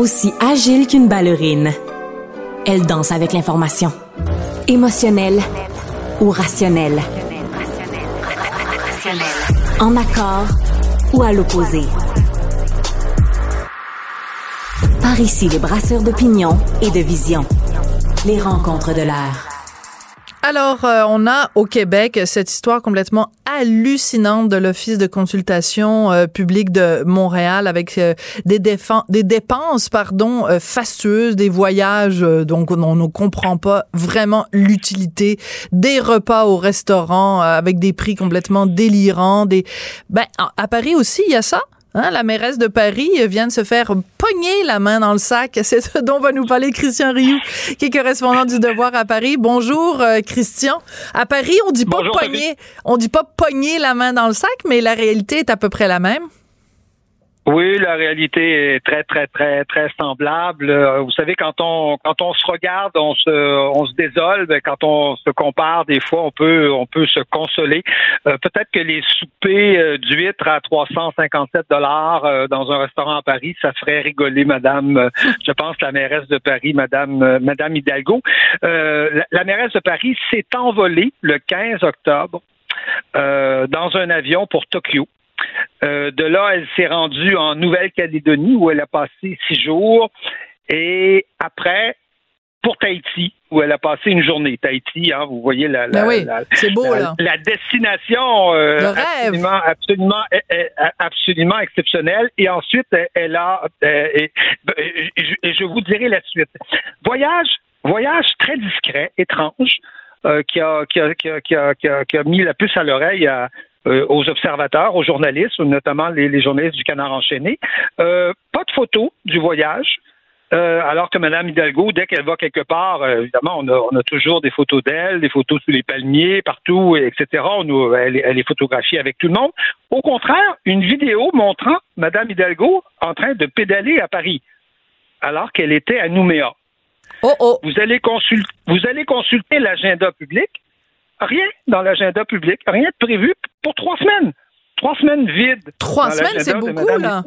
Aussi agile qu'une ballerine, elle danse avec l'information. Émotionnelle ou rationnelle. En accord ou à l'opposé. Par ici, les brasseurs d'opinion et de vision. Les rencontres de l'air. Alors, euh, on a au Québec cette histoire complètement hallucinante de l'Office de consultation euh, publique de Montréal avec euh, des, des dépenses pardon, fastueuses, des voyages donc on ne comprend pas vraiment l'utilité, des repas au restaurant avec des prix complètement délirants. Des... Ben, à Paris aussi, il y a ça? Hein, la mairesse de Paris vient de se faire pogner la main dans le sac. C'est ce dont va nous parler Christian Rioux, qui est correspondant du Devoir à Paris. Bonjour, euh, Christian. À Paris, on dit pas pogner, on dit pas pogner la main dans le sac, mais la réalité est à peu près la même. Oui, la réalité est très, très, très, très semblable. Euh, vous savez, quand on quand on se regarde, on se on se désole. Quand on se compare, des fois, on peut on peut se consoler. Euh, peut-être que les soupers euh, d'huîtres à 357 dollars dans un restaurant à Paris, ça ferait rigoler Madame. je pense la mairesse de Paris, Madame Madame Hidalgo. La, la, mairesse de Paris s'est envolée le 15 octobre dans un avion pour Tokyo. Euh, de là, elle s'est rendue en Nouvelle-Calédonie où elle a passé six jours. Et après, pour Tahiti, où elle a passé une journée. Tahiti, hein, vous voyez la, la, ben beau, la, destination euh, absolument, absolument, absolument exceptionnelle. Et ensuite, elle a, euh, et, je vous dirai la suite. Voyage, voyage très discret, étrange, qui, a, qui, a, qui, a, qui, a, mis la puce à l'oreille à, euh, aux observateurs, aux journalistes, notamment les, journalistes du Canard enchaîné. Euh, pas de photos du voyage. Euh, alors que Mme Hidalgo, dès qu'elle va quelque part, évidemment, on a, on a, toujours des photos d'elle, des photos sous les palmiers, partout, etc. On, elle, elle, est photographiée avec tout le monde. Au contraire, une vidéo montrant Mme Hidalgo en train de pédaler à Paris, alors qu'elle était à Nouméa. Oh, oh. Vous allez, consulter, vous allez consulter l'agenda public rien dans l'agenda public, rien de prévu pour trois semaines. Trois semaines vides. Trois semaines, c'est beaucoup, là.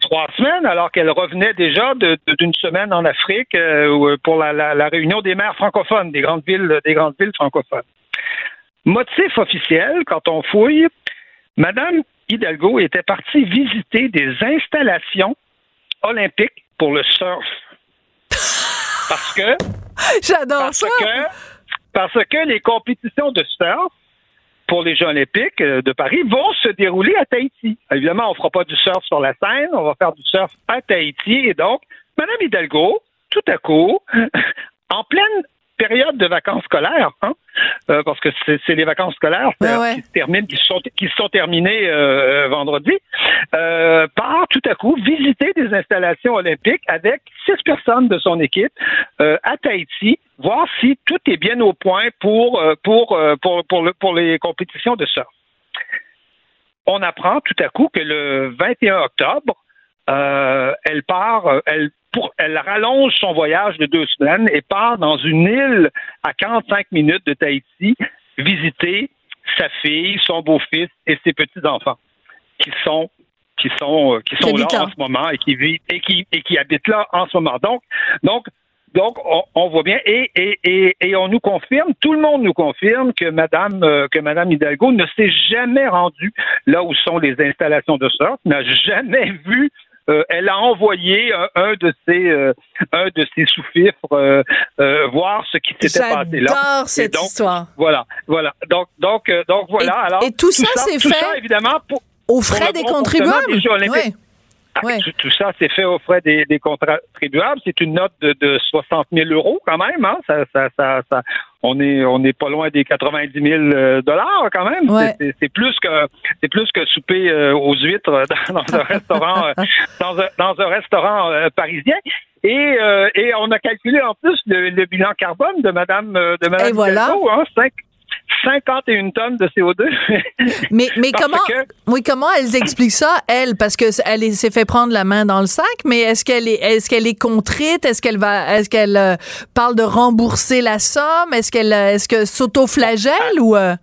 Trois semaines, alors qu'elle revenait déjà d'une semaine en Afrique euh, pour la, réunion des maires francophones, des grandes villes, des grandes villes francophones. Motif officiel, quand on fouille, Madame Hidalgo était partie visiter des installations olympiques pour le surf. Parce que. J'adore ça. Que, parce que les compétitions de surf pour les Jeux olympiques euh, de Paris vont se dérouler à Tahiti. Évidemment, on ne fera pas du surf sur la Seine, on va faire du surf à Tahiti. Et donc, Mme Hidalgo, tout à coup, en pleine période de vacances scolaires, hein, euh, parce que c'est les vacances scolaires qui se terminent, qui sont, qui sont terminées euh, vendredi, euh, part tout à coup visiter des installations olympiques avec six personnes de son équipe à Tahiti, voir si tout est bien au point pour pour pour pour, le, pour les compétitions de surf. On apprend tout à coup que le 21 octobre, elle part, elle elle rallonge son voyage de deux semaines et part dans une île à 45 minutes de Tahiti visiter sa fille, son beau-fils et ses petits-enfants qui sont qui sont euh, qui sont là en ce moment et qui vivent et qui et qui habitent là en ce moment. Donc donc donc, on, voit bien et, et, et, on nous confirme, tout le monde nous confirme que Madame euh, que Madame Hidalgo ne s'est jamais rendue là où sont les installations de surf, n'a jamais vu euh, elle a envoyé un, de ses euh, un de ses sous-fifres euh, voir ce qui s'était passé là. J'adore cette histoire. Voilà, voilà. Donc donc donc voilà. Et, Alors et tout, ça, c'est fait évidemment pour, aux frais des contribuables. Ah, tout, ça, c'est fait aux frais des, des contribuables. C'est une note de, de 60 000 euros quand même. Hein? Ça, ça, ça, ça, on est on n'est pas loin des 90 000 euh, dollars quand même. C'est plus que c'est plus que souper euh, aux huîtres dans, un restaurant euh, dans, un, dans un restaurant parisien. Et, et on a calculé en plus le, bilan carbone de Madame de Madame et voilà. hein, 5, 51 tonnes de CO2. mais mais comment oui comment elles expliquent ça elle parce que elle s'est fait prendre la main dans le sac mais est-ce qu'elle est est-ce qu'elle est contrite? Est-ce qu'elle va est-ce qu'elle euh, parle de rembourser la somme? Est-ce qu'elle est-ce que s'auto-flagelle ou euh?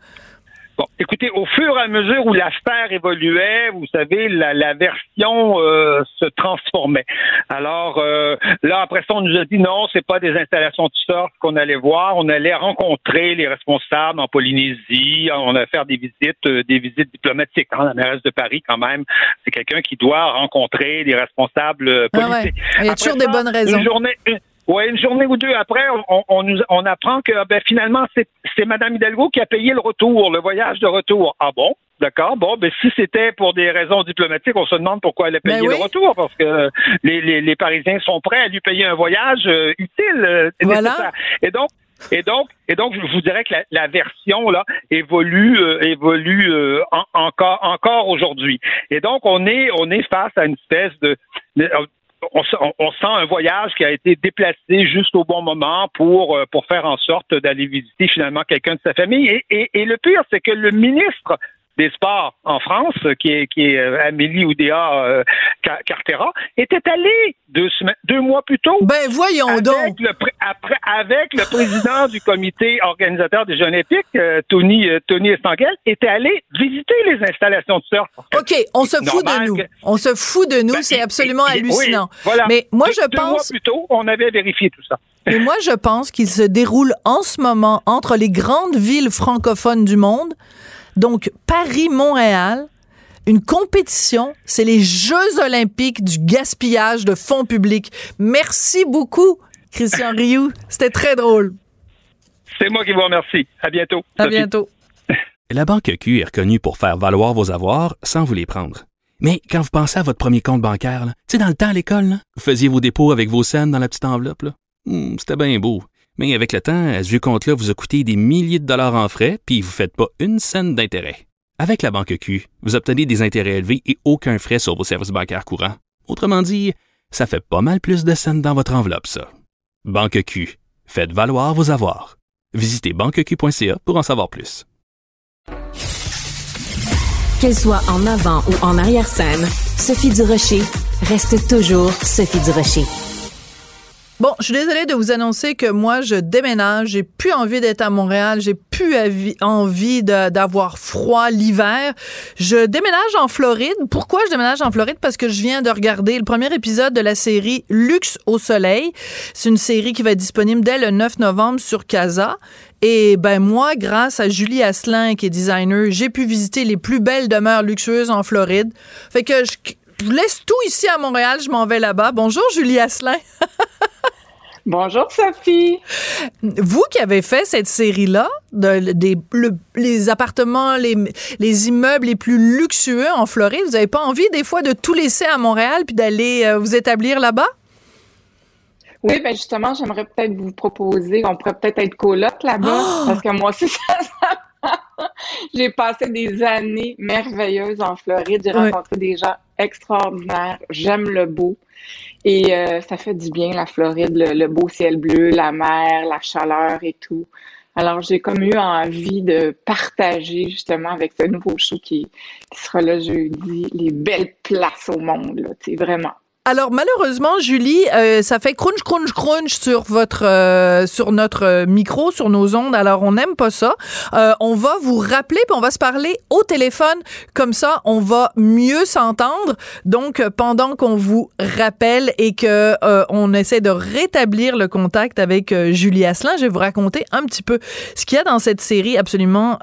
Bon, écoutez, au fur et à mesure où l'affaire évoluait, vous savez, la, la version euh, se transformait. Alors euh, là, après ça, on nous a dit non, c'est pas des installations de sorte qu'on allait voir. On allait rencontrer les responsables en Polynésie. On allait faire des visites, euh, des visites diplomatiques. Hein, la mairesse de Paris, quand même, c'est quelqu'un qui doit rencontrer les responsables politiques. Ah ouais. Il y a toujours des bonnes raisons. Une journée, une, Ouais, une journée ou deux après, on, on, nous, on apprend que ben, finalement, c'est Mme Hidalgo qui a payé le retour, le voyage de retour. Ah bon? D'accord. Bon, ben si c'était pour des raisons diplomatiques, on se demande pourquoi elle a payé Ben oui. le retour, parce que les, les, les Parisiens sont prêts à lui payer un voyage euh, utile, euh, Voilà. Et donc, et donc, et donc, je vous dirais que la, la version là évolue, euh, évolue euh, en- encore, encore aujourd'hui. Et donc, on est, on est face à une espèce de, de- on, on- sent un voyage qui a été déplacé juste au bon moment pour euh, pour faire en sorte d'aller visiter finalement quelqu'un de sa famille. Et, et le pire, c'est que le ministre des Sports en France, qui est, qui est euh, Amélie Oudéa euh, Cartera, était allé deux, semaines, deux mois plus tôt. Ben voyons avec donc. Le, après, avec le président du comité organisateur des Jeux Olympiques, euh, Tony euh, Tony Estanguel, était allé visiter les installations de surf. OK, on se fout de nous. On se fout de nous, Ben, c'est et- absolument et- et- hallucinant. oui, voilà. Mais moi, Deux- je deux mois pense. plus tôt, on avait vérifié tout ça. Mais moi, je pense qu'il se déroule en ce moment entre les grandes villes francophones du monde, donc Paris-Montréal, une compétition, c'est les Jeux olympiques du gaspillage de fonds publics. Merci beaucoup, Christian Rioux. C'était très drôle. C'est moi qui vous remercie. À bientôt. À Sophie. bientôt. La Banque Q est reconnue pour faire valoir vos avoirs sans vous les prendre. Mais quand vous pensez à votre premier compte bancaire, tu sais, dans le temps à l'école, là, vous faisiez vos dépôts avec vos scènes dans la petite enveloppe. Hmm, C'était bien beau. Mais avec le temps, ce vieux compte-là vous a coûté des milliers de dollars en frais, puis vous ne faites pas une scène d'intérêt. Avec la Banque Q, vous obtenez des intérêts élevés et aucun frais sur vos services bancaires courants. Autrement dit, ça fait pas mal plus de scènes dans votre enveloppe, ça. Banque Q, faites valoir vos avoirs. Visitez banqueq.ca pour en savoir plus. Qu'elle soit en avant ou en arrière-scène, Sophie Durocher reste toujours Sophie Durocher. Bon, je suis désolée de vous annoncer que moi, je déménage. J'ai plus envie d'être à Montréal. J'ai plus envie d'avoir froid l'hiver. Je déménage en Floride. Pourquoi je déménage en Floride? Parce que je viens de regarder le premier épisode de la série Luxe au soleil. C'est une série qui va être disponible dès le 9 novembre sur Casa. Et ben moi, grâce à Julie Asselin, qui est designer, j'ai pu visiter les plus belles demeures luxueuses en Floride. Fait que je, je laisse tout ici à Montréal, je m'en vais là-bas. Bonjour Julie Asselin. Bonjour Sophie. Vous qui avez fait cette série-là, de- des, le- les appartements, les, les immeubles les plus luxueux en Floride, vous n'avez pas envie des fois de tout laisser à Montréal puis d'aller euh, vous établir là-bas? Oui, ben justement, j'aimerais peut-être vous proposer, on pourrait peut-être être coloc là-bas, Oh! parce que moi aussi, ça, j'ai passé des années merveilleuses en Floride. J'ai Ouais. rencontré des gens extraordinaires. J'aime le beau. Et euh, ça fait du bien, la Floride, le, le beau ciel bleu, la mer, la chaleur et tout. Alors, j'ai comme eu envie de partager justement avec ce nouveau show qui, qui sera là jeudi, les belles places au monde, là, tu sais, vraiment. Alors malheureusement, Julie, euh, ça fait crunch crunch crunch sur votre euh, sur notre euh, micro, sur nos ondes. Alors on n'aime pas ça. Euh, on va vous rappeler puis on va se parler au téléphone. Comme ça, on va mieux s'entendre. Donc pendant qu'on vous rappelle et que euh, on essaie de rétablir le contact avec euh, Julie Asselin, je vais vous raconter un petit peu ce qu'il y a dans cette série absolument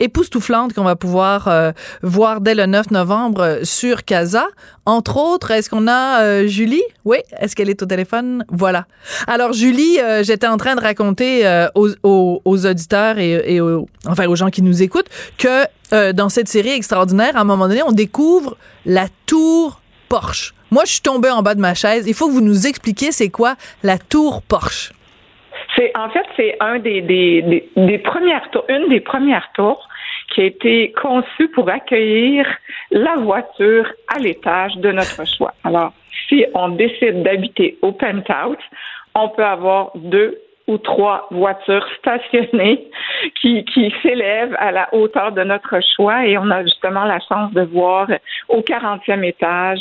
époustouflante qu'on va pouvoir euh, voir dès le 9 novembre euh, sur Casa. Entre autres, est-ce qu'on a euh, Julie? Oui, est-ce qu'elle est au téléphone? Voilà. Alors, Julie, euh, j'étais en train de raconter euh, aux, aux- aux auditeurs et, et aux, enfin, aux gens qui nous écoutent que euh, dans cette série extraordinaire, à un moment donné, on découvre la tour Porsche. Moi, je suis tombée en bas de ma chaise. Il faut que vous nous expliquiez c'est quoi la tour Porsche. C'est en fait c'est un des, premières tours, une des premières tours qui a été conçue pour accueillir la voiture à l'étage de notre choix. Alors, si on décide d'habiter au penthouse, on peut avoir deux ou trois voitures stationnées qui, qui s'élèvent à la hauteur de notre choix et on a justement la chance de voir au 40e étage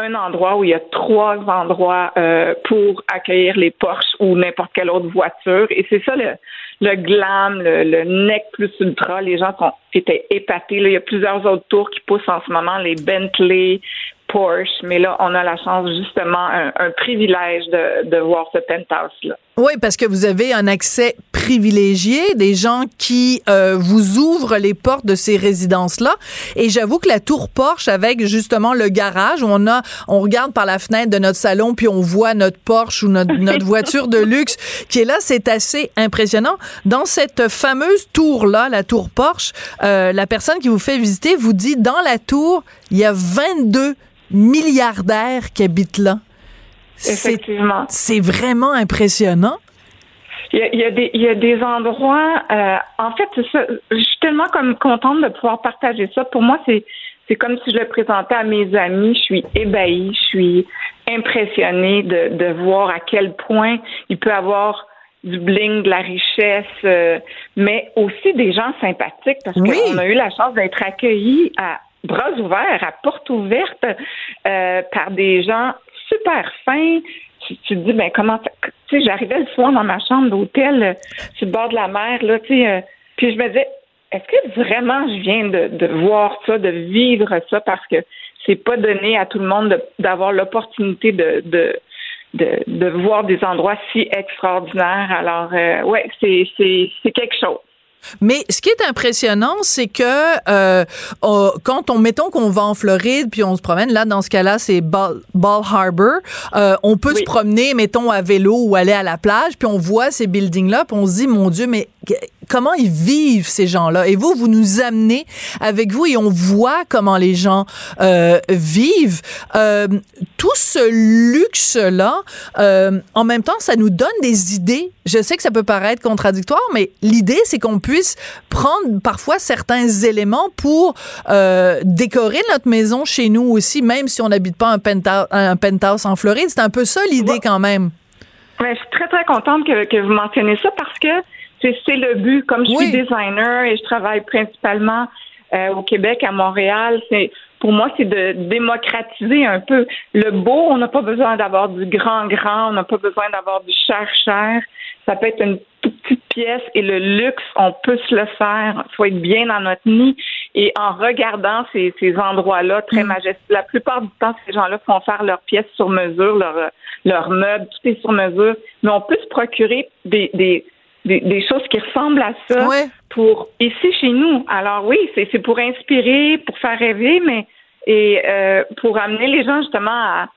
un endroit où il y a trois endroits euh, pour accueillir les Porsche ou n'importe quelle autre voiture et c'est ça le, le glam, le, le nec plus ultra. Les gens sont, étaient épatés. Il y a plusieurs autres tours qui poussent en ce moment, les Bentley, Porsche, mais là, on a la chance, justement, un, privilège de, de voir ce penthouse-là. Oui, parce que vous avez un accès privilégié, des gens qui euh, vous ouvrent les portes de ces résidences-là. Et j'avoue que la tour Porsche, avec justement le garage, où on a, on regarde par la fenêtre de notre salon, puis on voit notre Porsche ou notre, notre voiture de luxe qui est là, c'est assez impressionnant. Dans cette fameuse tour-là, la tour Porsche, euh, la personne qui vous fait visiter vous dit, dans la tour, il y a 22 milliardaires qui habitent là. Effectivement. C'est vraiment impressionnant. Il y, a, des, il y a des endroits, euh, en fait, je suis tellement comme contente de pouvoir partager ça. Pour moi, c'est c'est comme si je le présentais à mes amis. Je suis ébahie, je suis impressionnée de, de voir à quel point il peut avoir du bling, de la richesse, euh, mais aussi des gens sympathiques parce qu'on a eu la chance d'être accueillis à bras ouverts, à porte ouverte, euh, par des gens super fins. Tu, te dis, ben comment, tu sais, j'arrivais le soir dans ma chambre d'hôtel euh, sur le bord de la mer, là, tu sais, euh, puis je me disais, est-ce que vraiment je viens de, voir ça, de vivre ça, parce que c'est pas donné à tout le monde d'avoir l'opportunité de, de de, de, voir des endroits si extraordinaires. Alors, euh, ouais, c'est, c'est, c'est quelque chose. Mais ce qui est impressionnant, c'est que euh, quand on mettons qu'on va en Floride puis on se promène là dans ce cas-là, c'est Ball, Harbor, euh, on peut se promener mettons à vélo ou aller à la plage puis on voit ces buildings là puis on se dit mon dieu mais comment ils vivent ces gens-là. Et vous vous nous amenez avec vous et on voit comment les gens euh, vivent. Euh, tout ce luxe là euh, en même temps ça nous donne des idées. Je sais que ça peut paraître contradictoire mais l'idée c'est qu'on puisse prendre parfois certains éléments pour euh, décorer notre maison chez nous aussi même si on n'habite pas un penthouse, un penthouse en Floride. C'est un peu ça l'idée quand même. Ouais, je suis très, très contente que, que vous mentionnez ça parce que c'est le but. Comme je suis designer et je travaille principalement euh, au Québec, à Montréal, c'est pour moi, c'est de démocratiser un peu le beau. On n'a pas besoin d'avoir du grand grand, on n'a pas besoin d'avoir du cher cher. Ça peut être une toute petite pièce et le luxe, on peut se le faire. Il faut être bien dans notre nid. Et en regardant ces, ces endroits-là très mm. majestueux, la plupart du temps, ces gens-là font faire leurs pièces sur mesure, leurs leur meubles, tout est sur mesure. Mais on peut se procurer des, des des, choses qui ressemblent à ça pour ici chez nous. Alors oui, c'est pour inspirer, pour faire rêver, mais et euh, pour amener les gens justement à,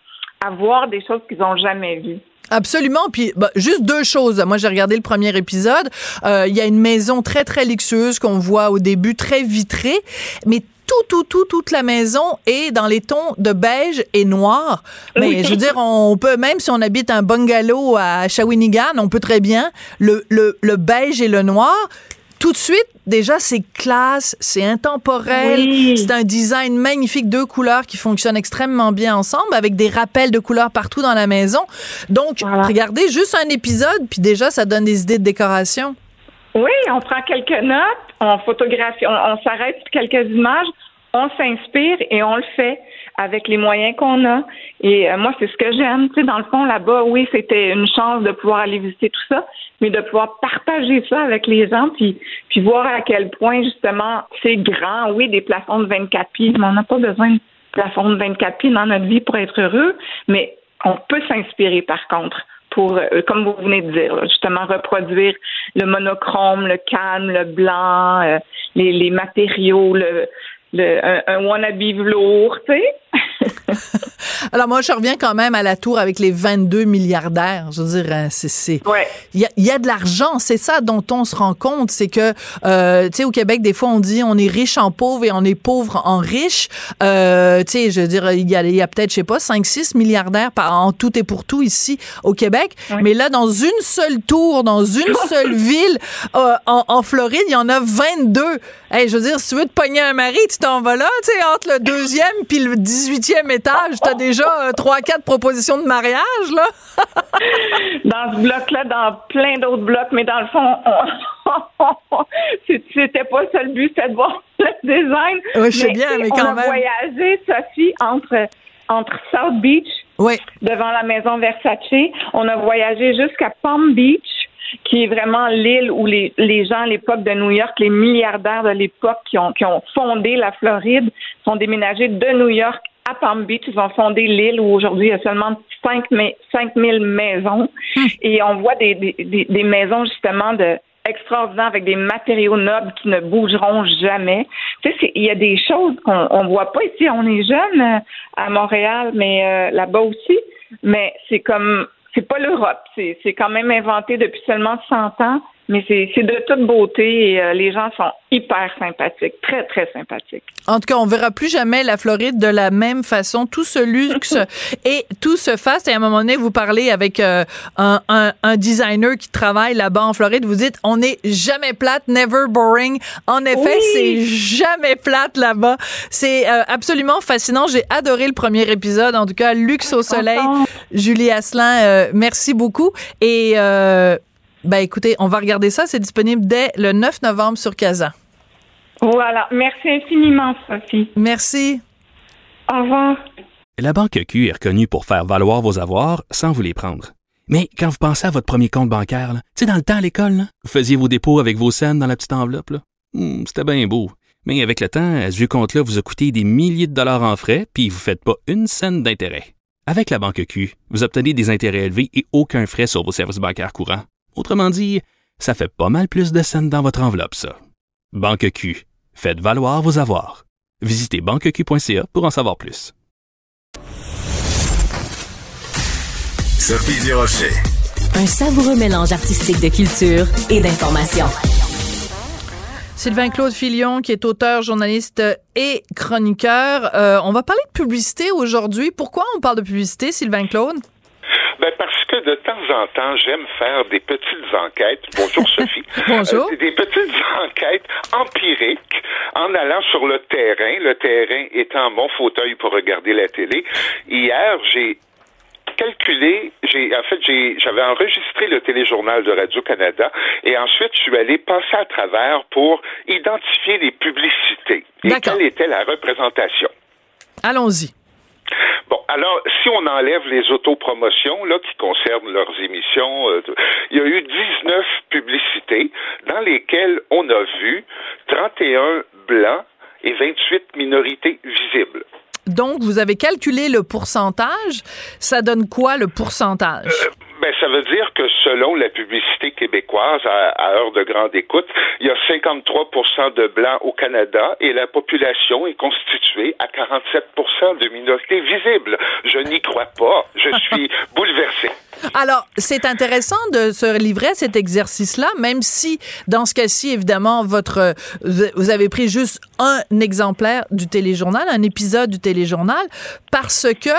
à voir des choses qu'ils n'ont jamais vues. Absolument. Puis bah, juste deux choses. Moi, j'ai regardé le premier épisode. Euh, il y a une maison très très luxueuse qu'on voit au début, très vitrée, mais tout, tout, tout, toute la maison est dans les tons de beige et noir. Mais je veux dire, on peut, même si on habite un bungalow à Shawinigan, on peut très bien le, le, le beige et le noir tout de suite, déjà, c'est classe, c'est intemporel, c'est un design magnifique, deux couleurs qui fonctionnent extrêmement bien ensemble, avec des rappels de couleurs partout dans la maison. Donc, regardez juste un épisode, puis déjà, ça donne des idées de décoration. Oui, on prend quelques notes, on photographie, on, s'arrête sur quelques images, on s'inspire et on le fait avec les moyens qu'on a. Et euh, moi, c'est ce que j'aime. Tu sais, dans le fond, là-bas, oui, c'était une chance de pouvoir aller visiter tout ça, mais de pouvoir partager ça avec les gens, puis, puis voir à quel point, justement, c'est grand. Oui, des plafonds de 24 pieds, mais on n'a pas besoin de plafonds de 24 pieds dans notre vie pour être heureux, mais on peut s'inspirer, par contre pour, euh, comme vous venez de dire, justement reproduire le monochrome, le calme, le blanc, euh, les, les, matériaux, le, le, un, un wannabe velours, tu sais. Alors moi, je reviens quand même à la tour avec les 22 milliardaires. Je veux dire, hein, c'est, il y, a, y, a, de l'argent. C'est ça dont on se rend compte, c'est que, euh, tu sais, au Québec, des fois, on dit on est riche en pauvre et on est pauvre en riche. Euh, tu sais, je veux dire, il y a, y a peut-être, je sais pas, 5-6 milliardaires par, en tout et pour tout ici au Québec. Mais là, dans une seule tour, dans une seule ville, euh, en, en, Floride, il y en a 22. Hey, je veux dire, si tu veux te pogner un mari, tu t'en vas là, tu sais, entre le deuxième puis le 18e étage, t'as déjà euh, trois, quatre propositions de mariage, là? dans ce bloc-là, dans plein d'autres blocs, mais dans le fond, c'était pas ça le but, c'était de voir le design. Oui, je sais bien, mais quand on même. a voyagé, Sophie, entre, entre South Beach, oui. devant la maison Versace. On a voyagé jusqu'à Palm Beach, qui est vraiment l'île où les, les gens à l'époque de New York, les milliardaires de l'époque qui ont, qui ont fondé la Floride, sont déménagés de New York à Palm Beach. Ils ont fondé l'île où aujourd'hui il y a seulement 5, 000 maisons. Et on voit des, des, des maisons justement de extraordinaires avec des matériaux nobles qui ne bougeront jamais. Tu sais, il y a des choses qu'on on voit pas ici. On est jeune euh, à Montréal, mais euh, là-bas aussi. Mais c'est comme c'est pas l'Europe. C'est, quand même inventé depuis seulement 100 ans, mais c'est, de toute beauté et euh, les gens sont hyper sympathiques, très, très sympathiques. En tout cas, on verra plus jamais la Floride de la même façon. Tout ce luxe et tout se fasse. Et à un moment donné, vous parlez avec euh, un, un, un, designer qui travaille là-bas en Floride. Vous dites, on n'est jamais plate, never boring. En effet, Oui. c'est jamais plate là-bas. C'est euh, absolument fascinant. J'ai adoré le premier épisode. En tout cas, luxe au soleil. Julie Asselin, euh, merci beaucoup. Et euh, ben écoutez, on va regarder ça. C'est disponible dès le 9 novembre sur Casa. Voilà. Merci infiniment, Sophie. Merci. Au revoir. La Banque Q est reconnue pour faire valoir vos avoirs sans vous les prendre. Mais quand vous pensez à votre premier compte bancaire, tu sais, dans le temps à l'école, là, vous faisiez vos dépôts avec vos scènes dans la petite enveloppe. là. Hmm, C'était bien beau. Mais avec le temps, à ce compte-là vous a coûté des milliers de dollars en frais, puis vous ne faites pas une scène d'intérêt. Avec la Banque Q, vous obtenez des intérêts élevés et aucun frais sur vos services bancaires courants. Autrement dit, ça fait pas mal plus de scènes dans votre enveloppe, ça. Banque Q. Faites valoir vos avoirs. Visitez banqueq.ca pour en savoir plus. Sophie Durocher. Un savoureux mélange artistique de culture et d'information. Sylvain Claude Filion, qui est auteur, journaliste et chroniqueur. Euh, on va parler de publicité aujourd'hui. Pourquoi on parle de publicité, Sylvain Claude? Ben parce de temps en temps, j'aime faire des petites enquêtes. Bonjour Sophie. Bonjour. Euh, des petites enquêtes empiriques en allant sur le terrain, le terrain étant mon fauteuil pour regarder la télé. Hier, j'ai calculé, j'ai en fait j'avais enregistré le téléjournal de Radio-Canada et ensuite je suis allé passer à travers pour identifier les publicités et quelle était la représentation. Allons-y. Bon, alors, si on enlève les autopromotions, là, qui concernent leurs émissions, euh, il y a eu 19 publicités dans lesquelles on a vu 31 blancs et 28 minorités visibles. Donc, vous avez calculé le pourcentage. Ça donne quoi, le pourcentage? Euh, ben, ça veut dire que selon la publicité québécoise à, à heure de grande écoute, il y a 53% de blancs au Canada et la population est constituée à 47% de minorités visibles. Je n'y crois pas. Je suis bouleversé. Alors, c'est intéressant de se livrer à cet exercice-là, même si, dans ce cas-ci, évidemment, votre, vous avez pris juste un exemplaire du téléjournal, un épisode du téléjournal, parce que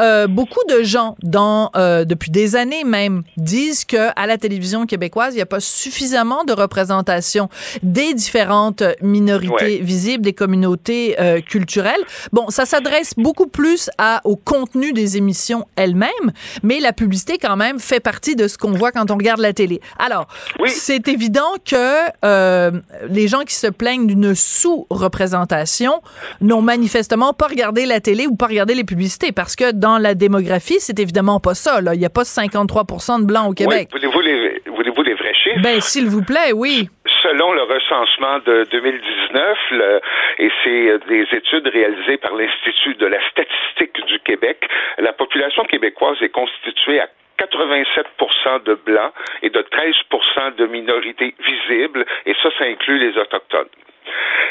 euh, beaucoup de gens, dans, euh, depuis des années même, disent que à la télévision québécoise, il n'y a pas suffisamment de représentation des différentes minorités Ouais. visibles, des communautés euh, culturelles. Bon, ça s'adresse beaucoup plus à, au contenu des émissions elles-mêmes, mais la publicité, quand même, fait partie de ce qu'on voit quand on regarde la télé. Alors, c'est évident que euh, les gens qui se plaignent d'une sous-représentation n'ont manifestement pas regardé la télé ou pas regardé les publicités, parce que dans la démographie, c'est évidemment pas ça. Là. Il n'y a pas 53 de blancs au Québec. Oui, voulez-vous les, voulez-vous les vrais chiffres? Ben, s'il vous plaît, oui. Selon le recensement de 2019, le- et c'est euh, des études réalisées par l'Institut de la statistique du Québec, la population québécoise est constituée à 87% de blancs et de 13 de minorités visibles, et ça, ça inclut les Autochtones.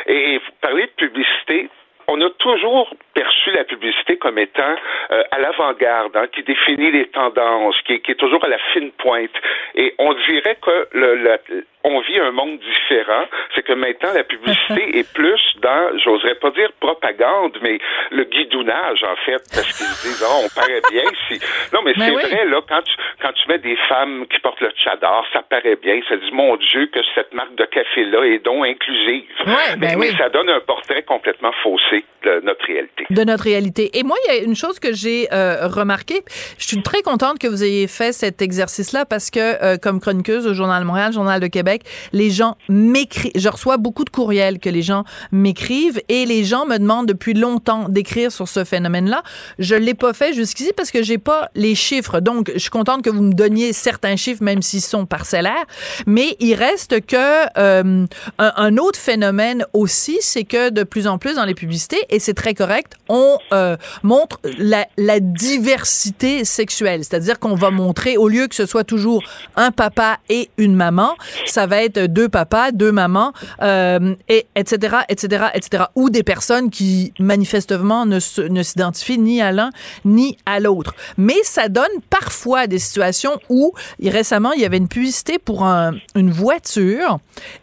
Et vous parlez de publicité, on a toujours perçu la publicité comme étant euh, à l'avant-garde, hein, qui définit les tendances, qui est, qui est toujours à la fine pointe. Et on dirait que le, le- on vit un monde différent. C'est que maintenant, la publicité est plus dans, j'oserais pas dire propagande, mais le guidounage, en fait, parce qu'ils disent, oh, on paraît bien si. Non, mais c'est vrai, là, quand tu, quand tu mets des femmes qui portent le tchadar, ça paraît bien. Ça dit, mon Dieu, que cette marque de café-là est donc inclusive. Ouais, ben mais, ça donne un portrait complètement faussé de notre réalité. De notre réalité. Et moi, il y a une chose que j'ai euh, remarqué. Je suis très contente que vous ayez fait cet exercice-là parce que, euh, comme chroniqueuse au Journal de Montréal, Journal de Québec, les gens m'écrivent. Je reçois beaucoup de courriels que les gens m'écrivent et les gens me demandent depuis longtemps d'écrire sur ce phénomène-là. Je l'ai pas fait jusqu'ici parce que j'ai pas les chiffres. Donc, je suis contente que vous me donniez certains chiffres, même s'ils sont parcellaires. Mais il reste que euh, un, autre phénomène aussi, c'est que de plus en plus dans les publicités, et c'est très correct, on euh, montre la, la diversité sexuelle. C'est-à-dire qu'on va montrer, au lieu que ce soit toujours un papa et une maman, ça va être deux papas, deux mamans, euh, et etc., etc., etc. Ou des personnes qui manifestement ne, ne s'identifient ni à l'un ni à l'autre. Mais ça donne parfois des situations où, récemment, il y avait une publicité pour une voiture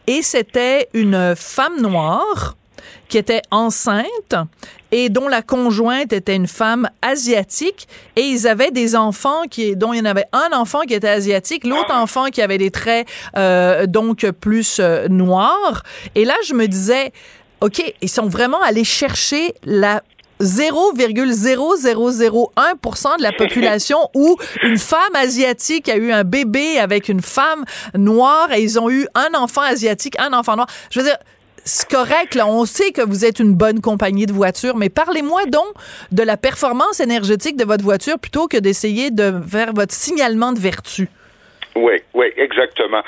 et c'était une femme noire qui était enceinte et dont la conjointe était une femme asiatique et ils avaient des enfants qui dont il y en avait un enfant qui était asiatique, l'autre enfant qui avait des traits euh, donc plus euh, noirs et là je me disais OK, ils sont vraiment allés chercher la 0,0001% de la population où une femme asiatique a eu un bébé avec une femme noire et ils ont eu un enfant asiatique, un enfant noir. Je veux dire, c'est correct, là, on sait que vous êtes une bonne compagnie de voitures, mais parlez-moi donc de la performance énergétique de votre voiture plutôt que d'essayer de faire votre signalement de vertu. Oui, oui, exactement.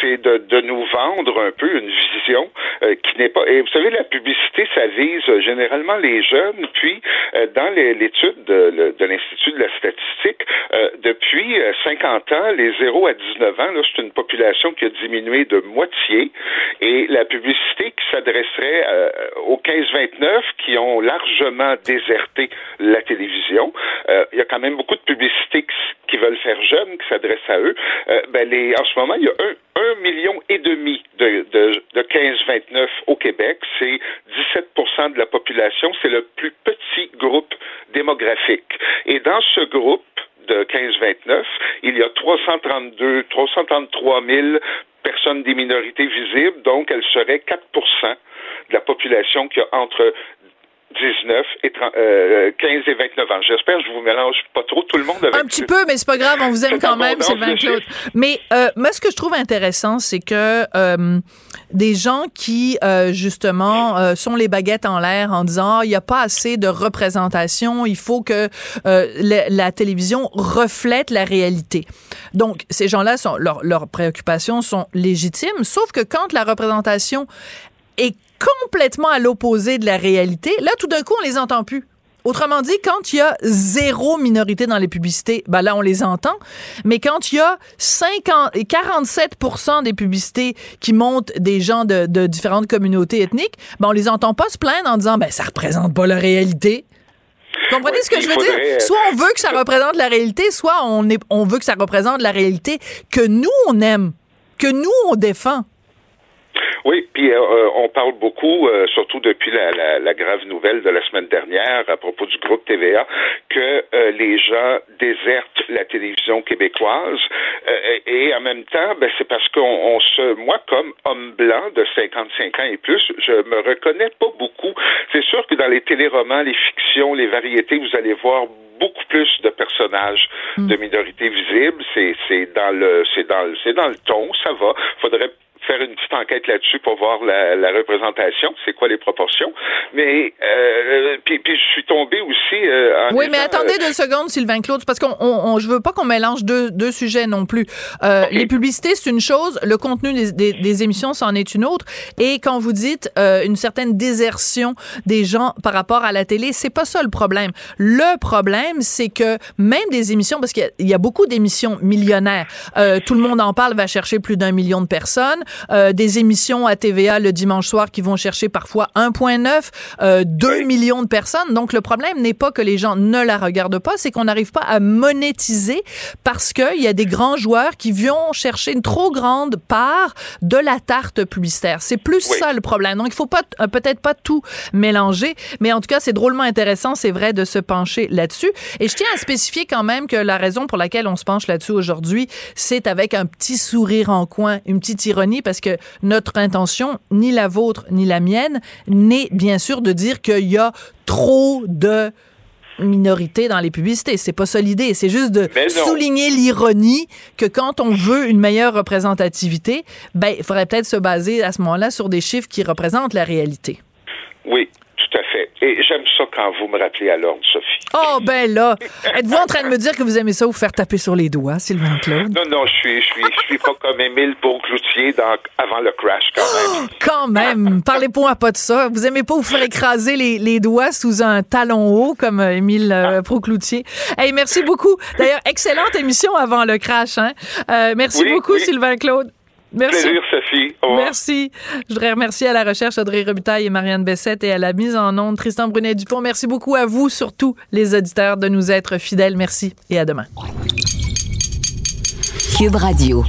C'est de, de nous vendre un peu une vision euh, qui n'est pas. Et vous savez, la publicité, ça vise généralement les jeunes. Puis, euh, dans l'étude de, de l'Institut de la statistique, euh, depuis 50 ans, les 0 à 19 ans, c'est une population qui a diminué de moitié. Et la publicité qui s'adresserait aux 15-29 qui ont largement déserté la télévision, il y a quand même beaucoup de publicités qui, qui veulent faire jeunes, qui s'adressent à eux. Euh, ben les, en ce moment, il y a un, million et demi de, de, de 15-29 au Québec. C'est 17% de la population. C'est le plus petit groupe démographique. Et dans ce groupe de 15-29, il y a 332, 333 000 personnes des minorités visibles, donc elles seraient 4% de la population qui a entre 19 et 15 euh, et 29 ans. J'espère que je vous mélange pas trop tout le monde avec Un petit peu, mais c'est pas grave, on vous aime quand même, Sylvain Claude. Mais euh, moi, ce que je trouve intéressant, c'est que euh, des gens qui, justement, sont les baguettes en l'air en disant, ah, il n'y a pas assez de représentation, il faut que la, la, télévision reflète la réalité. Donc, ces gens-là, sont, leurs préoccupations sont légitimes, sauf que quand la représentation est complètement à l'opposé de la réalité, là, tout d'un coup, on les entend plus. Autrement dit, quand il y a zéro minorité dans les publicités, ben là, on les entend. Mais quand il y a 50, 47 des publicités qui montent des gens de, différentes communautés ethniques, ben on les entend pas se plaindre en disant, ben ça représente pas la réalité. Vous comprenez ce que je veux dire? Euh, soit on veut que ça représente la réalité, soit on, est, on veut que ça représente la réalité que nous, on aime, que nous, on défend. Oui, puis euh, euh, on parle beaucoup, euh, surtout depuis la, la, la, grave nouvelle de la semaine dernière à propos du groupe TVA, que les gens désertent la télévision québécoise. et en même temps, ben, c'est parce qu'on on se, moi comme homme blanc de 55 ans et plus, je me reconnais pas beaucoup. C'est sûr que dans les téléromans, les fictions, les variétés, vous allez voir beaucoup plus de personnages hmm. de minorités visibles. C'est, c'est dans le, c'est dans, c'est dans le ton, ça va. Faudrait faire une petite enquête là-dessus pour voir la, la représentation, c'est quoi les proportions. Mais euh, puis, puis je suis tombé aussi. Euh, oui, mais attendez deux secondes, Sylvain Claude, parce qu'on on, je veux pas qu'on mélange deux, deux sujets non plus. Euh, Les publicités, c'est une chose, le contenu des, des, des émissions, c'en est une autre. Et quand vous dites euh, une certaine désertion des gens par rapport à la télé, c'est pas ça le problème. Le problème, c'est que même des émissions, parce qu'il y, y, a beaucoup d'émissions millionnaires, euh, tout le monde en parle, va chercher plus d'un million de personnes. Euh, des émissions à TVA le dimanche soir qui vont chercher parfois 1,9, euh, 2 millions de personnes. Donc, le problème n'est pas que les gens ne la regardent pas, c'est qu'on n'arrive pas à monétiser parce qu'il y a des grands joueurs qui viennent chercher une trop grande part de la tarte publicitaire. C'est plus ça le problème. Donc, il faut pas euh, peut-être pas tout mélanger, mais en tout cas, c'est drôlement intéressant, c'est vrai, de se pencher là-dessus. Et je tiens à spécifier quand même que la raison pour laquelle on se penche là-dessus aujourd'hui, c'est avec un petit sourire en coin, une petite ironie, parce que notre intention, ni la vôtre, ni la mienne, n'est bien sûr de dire qu'il y a trop de minorité dans les publicités. C'est pas ça l'idée. C'est juste de souligner l'ironie que quand on veut une meilleure représentativité, ben, il faudrait peut-être se baser à ce moment-là sur des chiffres qui représentent la réalité. Oui. Et j'aime ça quand vous me rappelez à l'ordre, Sophie. Oh, ben là, êtes-vous en train de me dire que vous aimez ça vous faire taper sur les doigts, Sylvain Claude? Non, non, je suis, je suis, je suis pas comme Émile Beaucloutier dans, avant le crash, quand même. Oh, quand même! Parlez-moi pas de ça. Vous aimez pas vous faire écraser les, les doigts sous un talon haut, comme euh, Émile euh, Procloutier. Hey, merci beaucoup. D'ailleurs, excellente émission avant le crash, hein? Euh, merci Oui, beaucoup, oui. Sylvain Claude. Merci. Plaisir, Sophie. Au revoir. Merci. Je voudrais remercier à la recherche Audrey Robitaille et Marianne Bessette et à la mise en onde Tristan Brunet-Dupont. Merci beaucoup à vous, surtout les auditeurs, de nous être fidèles. Merci et à demain. Cube Radio.